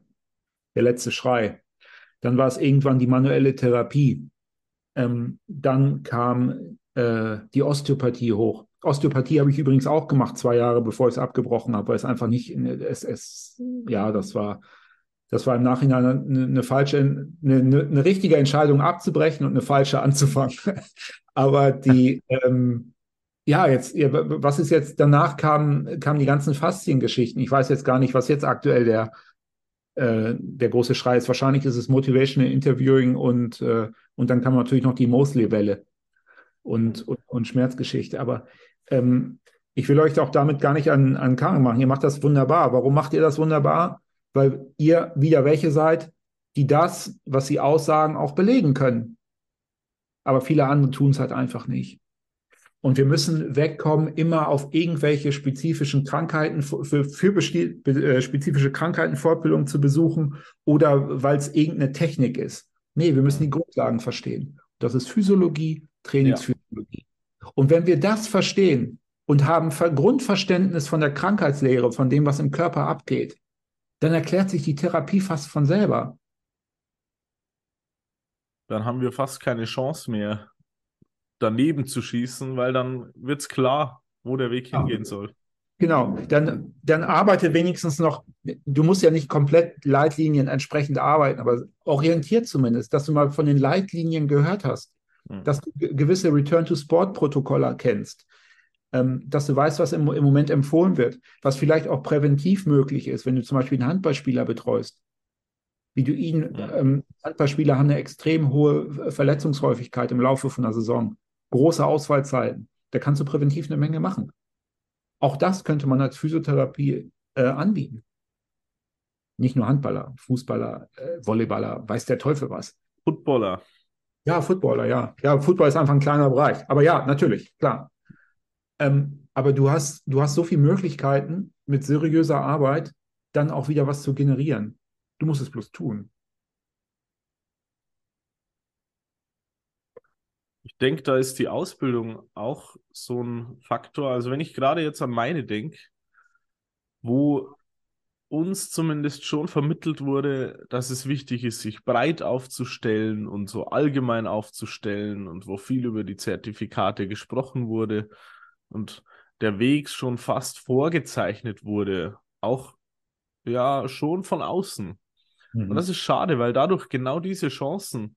der letzte Schrei. Dann war es irgendwann die manuelle Therapie. Ähm, dann kam äh, die Osteopathie hoch. Osteopathie habe ich übrigens auch gemacht, zwei Jahre bevor ich es abgebrochen habe, weil es einfach nicht, es, es, ja, das war, das war im Nachhinein eine, eine falsche, eine, eine, richtige Entscheidung abzubrechen und eine falsche anzufangen. Aber die, ähm, ja, jetzt, was ist jetzt, danach kamen, kamen die ganzen Fasziengeschichten. Ich weiß jetzt gar nicht, was jetzt aktuell der, äh, der große Schrei ist. Wahrscheinlich ist es Motivational Interviewing und, äh, und dann man natürlich noch die Mosley-Welle und, und, und, Schmerzgeschichte. Aber ähm, ich will euch auch damit gar nicht an, an Karren machen. Ihr macht das wunderbar. Warum macht ihr das wunderbar? Weil ihr wieder welche seid, die das, was sie aussagen, auch belegen können. Aber viele andere tun es halt einfach nicht. Und wir müssen wegkommen, immer auf irgendwelche spezifischen Krankheiten, für, für äh, spezifische Krankheiten Fortbildung zu besuchen oder weil es irgendeine Technik ist. Nee, wir müssen die Grundlagen verstehen. Das ist Physiologie, Trainingsphysiologie. Ja. Und wenn wir das verstehen und haben Grundverständnis von der Krankheitslehre, von dem, was im Körper abgeht, dann erklärt sich die Therapie fast von selber. Dann haben wir fast keine Chance mehr, daneben zu schießen, weil dann wird es klar, wo der Weg hingehen soll. Genau, dann, dann arbeite wenigstens noch, du musst ja nicht komplett Leitlinien entsprechend arbeiten, aber orientiert zumindest, dass du mal von den Leitlinien gehört hast, hm. dass du gewisse Return-to-Sport-Protokolle kennst, ähm, dass du weißt, was im, im Moment empfohlen wird, was vielleicht auch präventiv möglich ist, wenn du zum Beispiel einen Handballspieler betreust. Wie du ihn, ähm, Handballspieler haben eine extrem hohe Verletzungshäufigkeit im Laufe von einer Saison große Ausfallzeiten. Da kannst du präventiv eine Menge machen. Auch das könnte man als Physiotherapie äh, anbieten. Nicht nur Handballer, Fußballer, äh, Volleyballer, weiß der Teufel was. Footballer. Ja, Footballer, ja. Ja, Football ist einfach ein kleiner Bereich. Aber ja, natürlich, klar. Ähm, aber du hast, du hast so viele Möglichkeiten, mit seriöser Arbeit dann auch wieder was zu generieren. Du musst es bloß tun. Ich denke, da ist die Ausbildung auch so ein Faktor. Also wenn ich gerade jetzt an meine denke, wo uns zumindest schon vermittelt wurde, dass es wichtig ist, sich breit aufzustellen und so allgemein aufzustellen und wo viel über die Zertifikate gesprochen wurde und der Weg schon fast vorgezeichnet wurde, auch ja schon von außen. Mhm. Und das ist schade, weil dadurch genau diese Chancen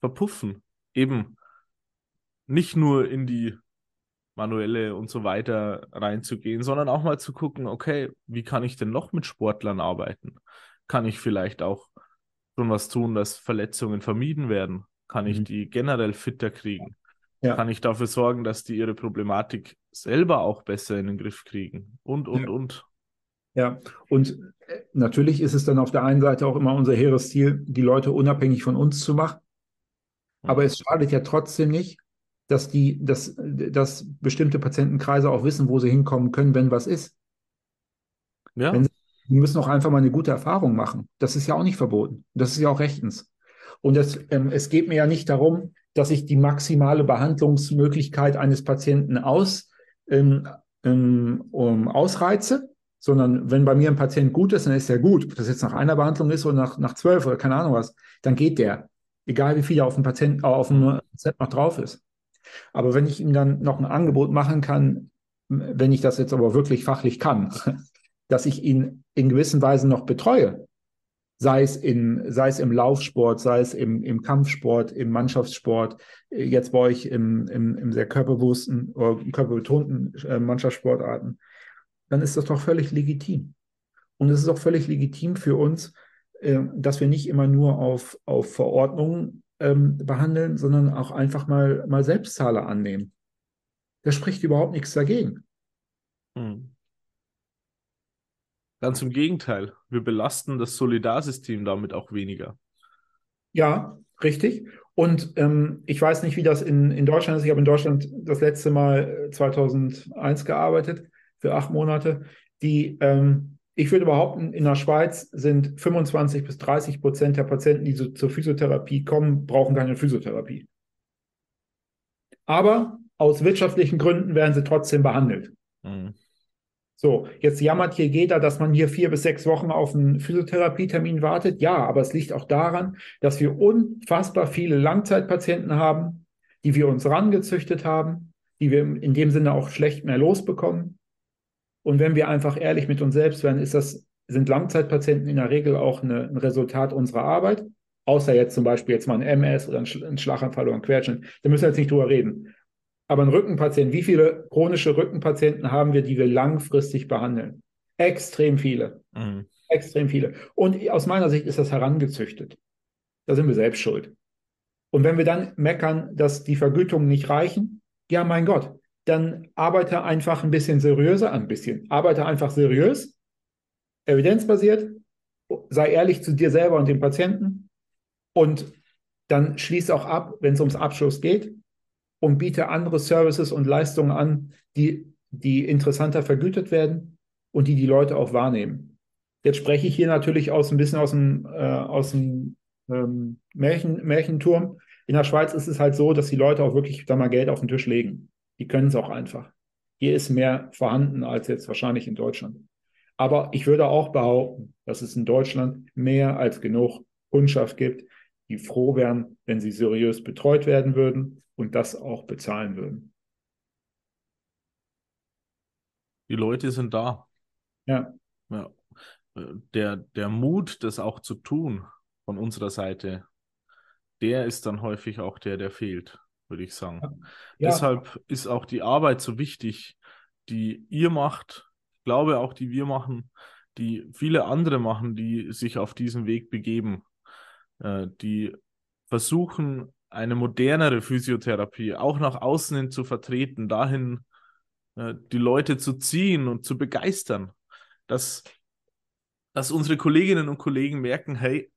verpuffen. Eben nicht nur in die manuelle und so weiter reinzugehen, sondern auch mal zu gucken, okay, wie kann ich denn noch mit Sportlern arbeiten? Kann ich vielleicht auch schon was tun, dass Verletzungen vermieden werden? Kann ich mhm. die generell fitter kriegen? Ja. Kann ich dafür sorgen, dass die ihre Problematik selber auch besser in den Griff kriegen? Und, und, ja. und. Ja, und äh, natürlich ist es dann auf der einen Seite auch immer unser hehres Ziel, die Leute unabhängig von uns zu machen. Aber es schadet ja trotzdem nicht, dass die, dass, dass bestimmte Patientenkreise auch wissen, wo sie hinkommen können, wenn was ist. Ja. Wenn, die müssen auch einfach mal eine gute Erfahrung machen. Das ist ja auch nicht verboten. Das ist ja auch rechtens. Und das, ähm, es geht mir ja nicht darum, dass ich die maximale Behandlungsmöglichkeit eines Patienten aus, ähm, ähm, ausreize, sondern wenn bei mir ein Patient gut ist, dann ist er gut. Ob das jetzt nach einer Behandlung ist oder nach, nach zwölf oder keine Ahnung was, dann geht der. Egal wie viel auf dem Patient, auf dem Set noch drauf ist. Aber wenn ich ihm dann noch ein Angebot machen kann, wenn ich das jetzt aber wirklich fachlich kann, dass ich ihn in gewissen Weisen noch betreue, sei es, in, sei es im Laufsport, sei es im, im Kampfsport, im Mannschaftssport, jetzt bei euch im, im, im sehr körperbewussten oder körperbetonten äh, Mannschaftssportarten, dann ist das doch völlig legitim. Und es ist auch völlig legitim für uns, äh, dass wir nicht immer nur auf, auf Verordnungen ähm, behandeln, sondern auch einfach mal, mal Selbstzahler annehmen. Da spricht überhaupt nichts dagegen. Hm. Ganz im Gegenteil, wir belasten das Solidarsystem damit auch weniger. Ja, richtig. Und ähm, ich weiß nicht, wie das in, in Deutschland ist. Ich habe in Deutschland das letzte Mal 2001 äh, gearbeitet, für acht Monate. Die ähm, ich würde behaupten, in der Schweiz sind 25 bis 30 Prozent der Patienten, die so zur Physiotherapie kommen, brauchen keine Physiotherapie. Aber aus wirtschaftlichen Gründen werden sie trotzdem behandelt. Mhm. So, jetzt jammert hier jeder, dass man hier vier bis sechs Wochen auf einen Physiotherapietermin wartet. Ja, aber es liegt auch daran, dass wir unfassbar viele Langzeitpatienten haben, die wir uns rangezüchtet haben, die wir in dem Sinne auch schlecht mehr losbekommen. Und wenn wir einfach ehrlich mit uns selbst werden, ist das, sind Langzeitpatienten in der Regel auch eine, ein Resultat unserer Arbeit. Außer jetzt zum Beispiel jetzt mal ein MS oder ein, Schlaganfall oder ein Querschnitt. Da müssen wir jetzt nicht drüber reden. Aber ein Rückenpatient, wie viele chronische Rückenpatienten haben wir, die wir langfristig behandeln? Extrem viele. Mhm. Extrem viele. Und aus meiner Sicht ist das herangezüchtet. Da sind wir selbst schuld. Und wenn wir dann meckern, dass die Vergütungen nicht reichen, ja, mein Gott, dann arbeite einfach ein bisschen seriöser, ein bisschen, arbeite einfach seriös, evidenzbasiert, sei ehrlich zu dir selber und dem Patienten und dann schließe auch ab, wenn es ums Abschluss geht und biete andere Services und Leistungen an, die, die interessanter vergütet werden und die die Leute auch wahrnehmen. Jetzt spreche ich hier natürlich aus ein bisschen aus dem, äh, aus dem ähm, Märchen, Märchenturm. In der Schweiz ist es halt so, dass die Leute auch wirklich da mal Geld auf den Tisch legen. Die können es auch einfach. Hier ist mehr vorhanden als jetzt wahrscheinlich in Deutschland. Aber ich würde auch behaupten, dass es in Deutschland mehr als genug Kundschaft gibt, die froh wären, wenn sie seriös betreut werden würden und das auch bezahlen würden. Die Leute sind da. Ja. ja. Der, der Mut, das auch zu tun von unserer Seite, der ist dann häufig auch der, der fehlt, würde ich sagen. Ja. Deshalb ist auch die Arbeit so wichtig, die ihr macht, glaube auch, die wir machen, die viele andere machen, die sich auf diesen Weg begeben, äh, die versuchen, eine modernere Physiotherapie auch nach außen hin zu vertreten, dahin äh, die Leute zu ziehen und zu begeistern, dass, dass unsere Kolleginnen und Kollegen merken, hey,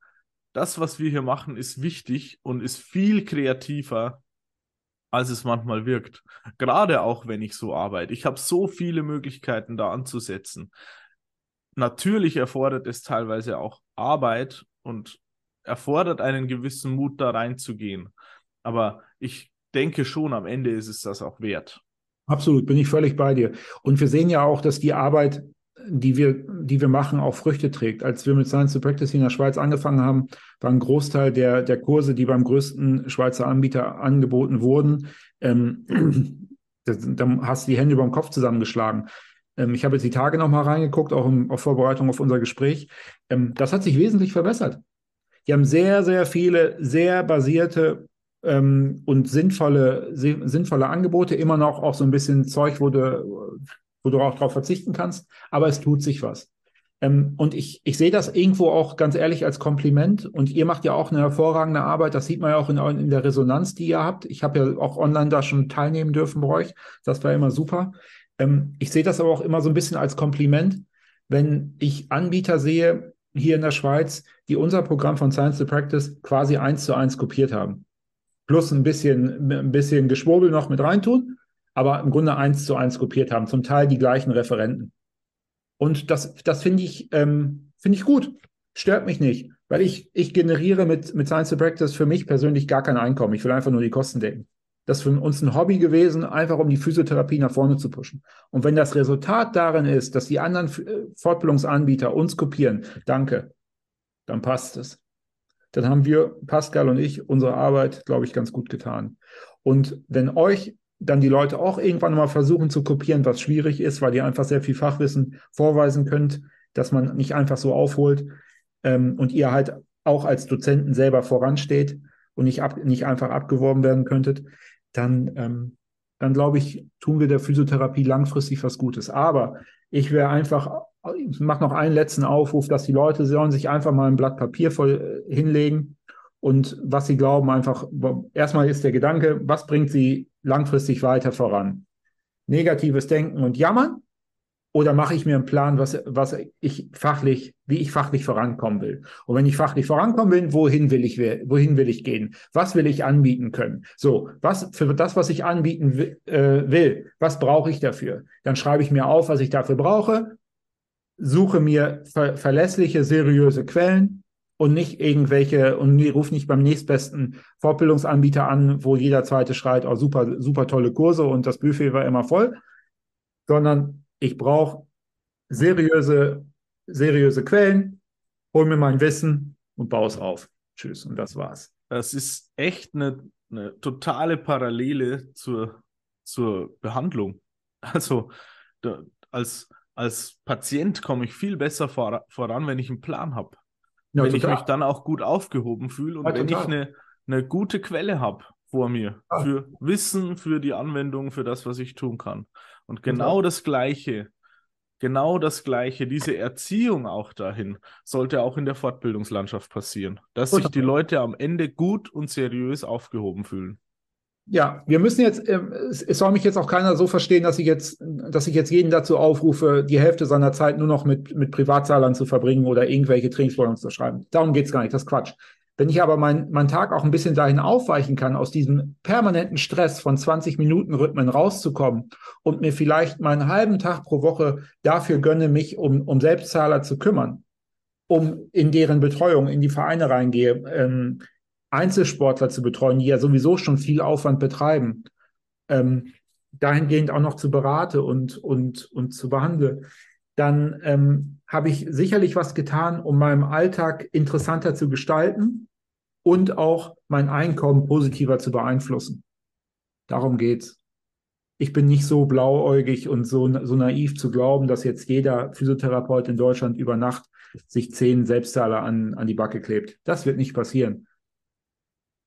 das, was wir hier machen, ist wichtig und ist viel kreativer, als es manchmal wirkt. Gerade auch, wenn ich so arbeite. Ich habe so viele Möglichkeiten, da anzusetzen. Natürlich erfordert es teilweise auch Arbeit und erfordert einen gewissen Mut, da reinzugehen. Aber ich denke schon, am Ende ist es das auch wert. Absolut, bin ich völlig bei dir. Und wir sehen ja auch, dass die Arbeit, die wir, die wir machen, auch Früchte trägt. Als wir mit Science to Practice in der Schweiz angefangen haben, war ein Großteil der, der Kurse, die beim größten Schweizer Anbieter angeboten wurden, ähm, da hast du die Hände über den Kopf zusammengeschlagen. Ähm, ich habe jetzt die Tage nochmal reingeguckt, auch in, auf Vorbereitung auf unser Gespräch. Ähm, das hat sich wesentlich verbessert. Die haben sehr, sehr viele, sehr basierte ähm, und sinnvolle, sinnvolle Angebote, immer noch auch so ein bisschen Zeug, wo du, wo du auch drauf verzichten kannst, aber es tut sich was. Ähm, und ich, ich sehe das irgendwo auch ganz ehrlich als Kompliment. Und ihr macht ja auch eine hervorragende Arbeit. Das sieht man ja auch in, in der Resonanz, die ihr habt. Ich habe ja auch online da schon teilnehmen dürfen bei euch. Das war immer super. Ähm, ich sehe das aber auch immer so ein bisschen als Kompliment, wenn ich Anbieter sehe hier in der Schweiz, die unser Programm von Science to Practice quasi eins zu eins kopiert haben. Plus ein bisschen, ein bisschen Geschwurbel noch mit reintun, aber im Grunde eins zu eins kopiert haben. Zum Teil die gleichen Referenten. Und das, das finde ich, ähm, finde ich gut. Stört mich nicht, weil ich, ich generiere mit, mit Science to Practice für mich persönlich gar kein Einkommen. Ich will einfach nur die Kosten decken. Das ist für uns ein Hobby gewesen, einfach um die Physiotherapie nach vorne zu pushen. Und wenn das Resultat darin ist, dass die anderen äh, Fortbildungsanbieter uns kopieren, danke, dann passt es. Dann haben wir, Pascal und ich, unsere Arbeit, glaube ich, ganz gut getan. Und wenn euch dann die Leute auch irgendwann mal versuchen zu kopieren, was schwierig ist, weil ihr einfach sehr viel Fachwissen vorweisen könnt, dass man nicht einfach so aufholt ähm, und ihr halt auch als Dozenten selber voransteht und nicht, ab, nicht einfach abgeworben werden könntet, dann, ähm, dann glaube ich, tun wir der Physiotherapie langfristig was Gutes. Aber ich wäre einfach, ich mache noch einen letzten Aufruf, dass die Leute sollen sich einfach mal ein Blatt Papier voll äh, hinlegen und was sie glauben, einfach, erstmal ist der Gedanke, was bringt sie langfristig weiter voran? Negatives Denken und Jammern? Oder mache ich mir einen Plan, was, was ich fachlich, wie ich fachlich vorankommen will? Und wenn ich fachlich vorankommen will, wohin will ich, wohin will ich gehen? Was will ich anbieten können? So, was, für das, was ich anbieten will, äh, will was brauche ich dafür? Dann schreibe ich mir auf, was ich dafür brauche, suche mir ver verlässliche, seriöse Quellen, und nicht irgendwelche und ruf nicht beim nächstbesten Fortbildungsanbieter an, wo jeder zweite schreit, oh, super, super tolle Kurse und das Buffet war immer voll, sondern ich brauche seriöse, seriöse Quellen, hol mir mein Wissen und baue es auf. Tschüss. Und das war's. Das ist echt eine, eine totale Parallele zur, zur Behandlung. Also da, als, als Patient komme ich viel besser vor, voran, wenn ich einen Plan habe. Ja, wenn total. ich mich dann auch gut aufgehoben fühle und ja, wenn total. ich eine, eine gute Quelle habe vor mir ja. für Wissen, für die Anwendung, für das, was ich tun kann. Und genau total. das Gleiche genau das Gleiche, diese Erziehung auch dahin, sollte auch in der Fortbildungslandschaft passieren, dass sich die Leute am Ende gut und seriös aufgehoben fühlen. Ja, wir müssen jetzt, äh, es, soll mich jetzt auch keiner so verstehen, dass ich jetzt, dass ich jetzt jeden dazu aufrufe, die Hälfte seiner Zeit nur noch mit, mit Privatzahlern zu verbringen oder irgendwelche Trainingspläne zu schreiben. Darum geht's gar nicht, das ist Quatsch. Wenn ich aber meinen mein Tag auch ein bisschen dahin aufweichen kann, aus diesem permanenten Stress von 20 Minuten Rhythmen rauszukommen und mir vielleicht mal einen halben Tag pro Woche dafür gönne, mich um, um Selbstzahler zu kümmern, um in deren Betreuung in die Vereine reingehe, ähm, Einzelsportler zu betreuen, die ja sowieso schon viel Aufwand betreiben, ähm, dahingehend auch noch zu berate und, und, und zu behandeln, dann ähm, habe ich sicherlich was getan, um meinen Alltag interessanter zu gestalten und auch mein Einkommen positiver zu beeinflussen. Darum geht's. Ich bin nicht so blauäugig und so, so naiv zu glauben, dass jetzt jeder Physiotherapeut in Deutschland über Nacht sich zehn Selbstzahler an, an die Backe klebt. Das wird nicht passieren.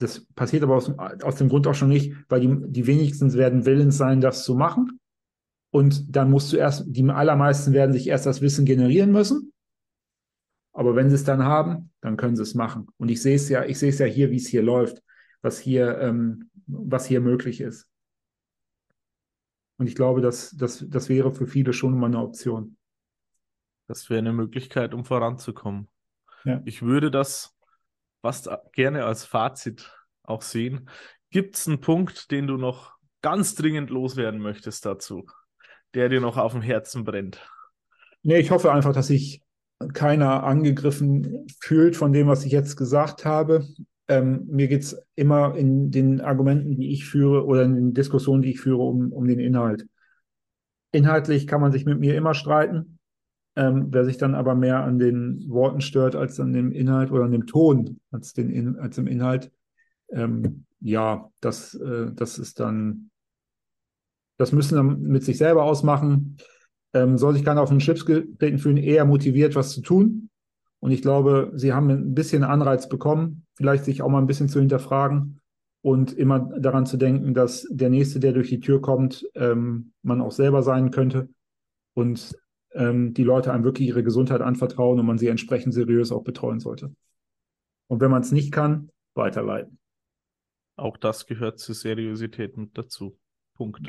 Das passiert aber aus, aus dem Grund auch schon nicht, weil die, die wenigstens werden willens sein, das zu machen. Und dann musst du erst, die allermeisten werden sich erst das Wissen generieren müssen. Aber wenn sie es dann haben, dann können sie es machen. Und ich sehe es ja, ich sehe es ja hier, wie es hier läuft, was hier, ähm, was hier möglich ist. Und ich glaube, dass das, das wäre für viele schon mal eine Option. Das wäre eine Möglichkeit, um voranzukommen. Ja. Ich würde das fast gerne als Fazit auch sehen. Gibt es einen Punkt, den du noch ganz dringend loswerden möchtest dazu, der dir noch auf dem Herzen brennt? Nee, ich hoffe einfach, dass sich keiner angegriffen fühlt von dem, was ich jetzt gesagt habe. Ähm, mir geht es immer in den Argumenten, die ich führe oder in den Diskussionen, die ich führe, um, um den Inhalt. Inhaltlich kann man sich mit mir immer streiten. Ähm, wer sich dann aber mehr an den Worten stört als an dem Inhalt oder an dem Ton als, den in, als im Inhalt, ähm, ja, das, äh, das ist dann, das müssen dann mit sich selber ausmachen. Ähm, soll sich keiner auf den Chips getreten fühlen, eher motiviert, was zu tun. Und ich glaube, sie haben ein bisschen Anreiz bekommen, vielleicht sich auch mal ein bisschen zu hinterfragen und immer daran zu denken, dass der Nächste, der durch die Tür kommt, ähm, man auch selber sein könnte und ähm, die Leute einem wirklich ihre Gesundheit anvertrauen und man sie entsprechend seriös auch betreuen sollte. Und wenn man es nicht kann, weiterleiten. Auch das gehört zur Seriosität mit dazu. Punkt.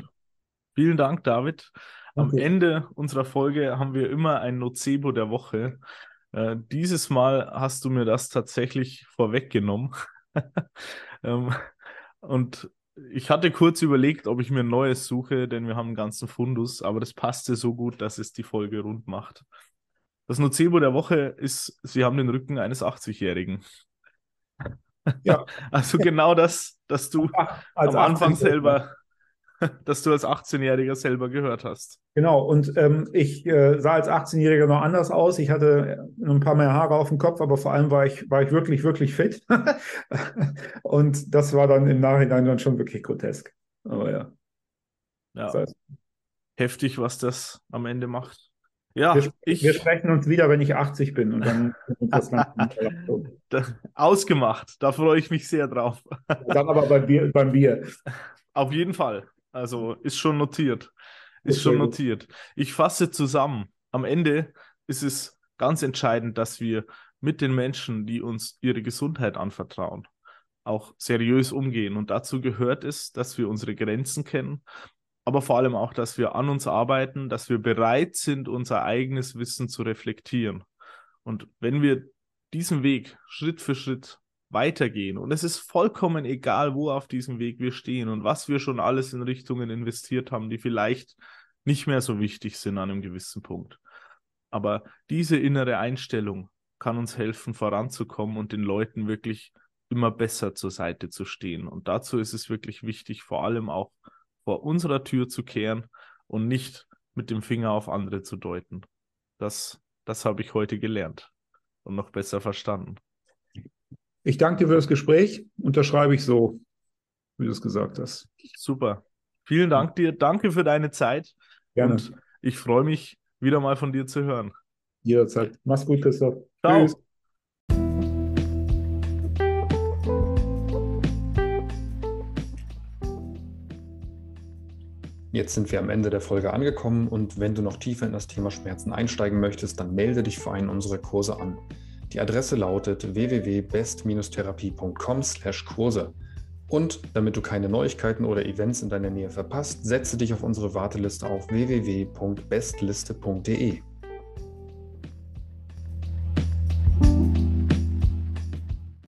Vielen Dank, David. Am okay. Ende unserer Folge haben wir immer ein Nocebo der Woche. Äh, dieses Mal hast du mir das tatsächlich vorweggenommen. ähm, und ich hatte kurz überlegt, ob ich mir ein neues suche, denn wir haben einen ganzen Fundus, aber das passte so gut, dass es die Folge rund macht. Das Nocebo der Woche ist, sie haben den Rücken eines 80-Jährigen. Ja. Also genau das, dass du als am Anfang selber dass du als 18-Jähriger selber gehört hast. Genau, und ähm, ich äh, sah als 18-Jähriger noch anders aus. Ich hatte ein paar mehr Haare auf dem Kopf, aber vor allem war ich, war ich wirklich, wirklich fit. und das war dann im Nachhinein dann schon wirklich grotesk. Aber ja. Ja. Das heißt, Heftig, was das am Ende macht. Ja, wir, ich, wir sprechen uns wieder, wenn ich 80 bin und dann Ausgemacht, da freue ich mich sehr drauf. dann aber beim Bier, beim Bier. Auf jeden Fall. Also ist schon notiert. Ist schon notiert. Ich fasse zusammen. Am Ende ist es ganz entscheidend, dass wir mit den Menschen, die uns ihre Gesundheit anvertrauen, auch seriös umgehen. Und dazu gehört es, dass wir unsere Grenzen kennen, aber vor allem auch, dass wir an uns arbeiten, dass wir bereit sind, unser eigenes Wissen zu reflektieren. Und wenn wir diesen Weg Schritt für Schritt weitergehen. Und es ist vollkommen egal, wo auf diesem Weg wir stehen und was wir schon alles in Richtungen investiert haben, die vielleicht nicht mehr so wichtig sind an einem gewissen Punkt. Aber diese innere Einstellung kann uns helfen, voranzukommen und den Leuten wirklich immer besser zur Seite zu stehen. Und dazu ist es wirklich wichtig, vor allem auch vor unserer Tür zu kehren und nicht mit dem Finger auf andere zu deuten. Das, das habe ich heute gelernt und noch besser verstanden. Ich danke dir für das Gespräch. Unterschreibe ich so, wie du es gesagt hast. Super. Vielen Dank dir. Danke für deine Zeit. Gerne. Und ich freue mich, wieder mal von dir zu hören. Jederzeit. Mach's gut, Christoph. Ciao. Tschüss. Jetzt sind wir am Ende der Folge angekommen und wenn du noch tiefer in das Thema Schmerzen einsteigen möchtest, dann melde dich für einen unserer Kurse an. Die Adresse lautet www.best-therapie.com/Kurse. Und damit du keine Neuigkeiten oder Events in deiner Nähe verpasst, setze dich auf unsere Warteliste auf www.bestliste.de.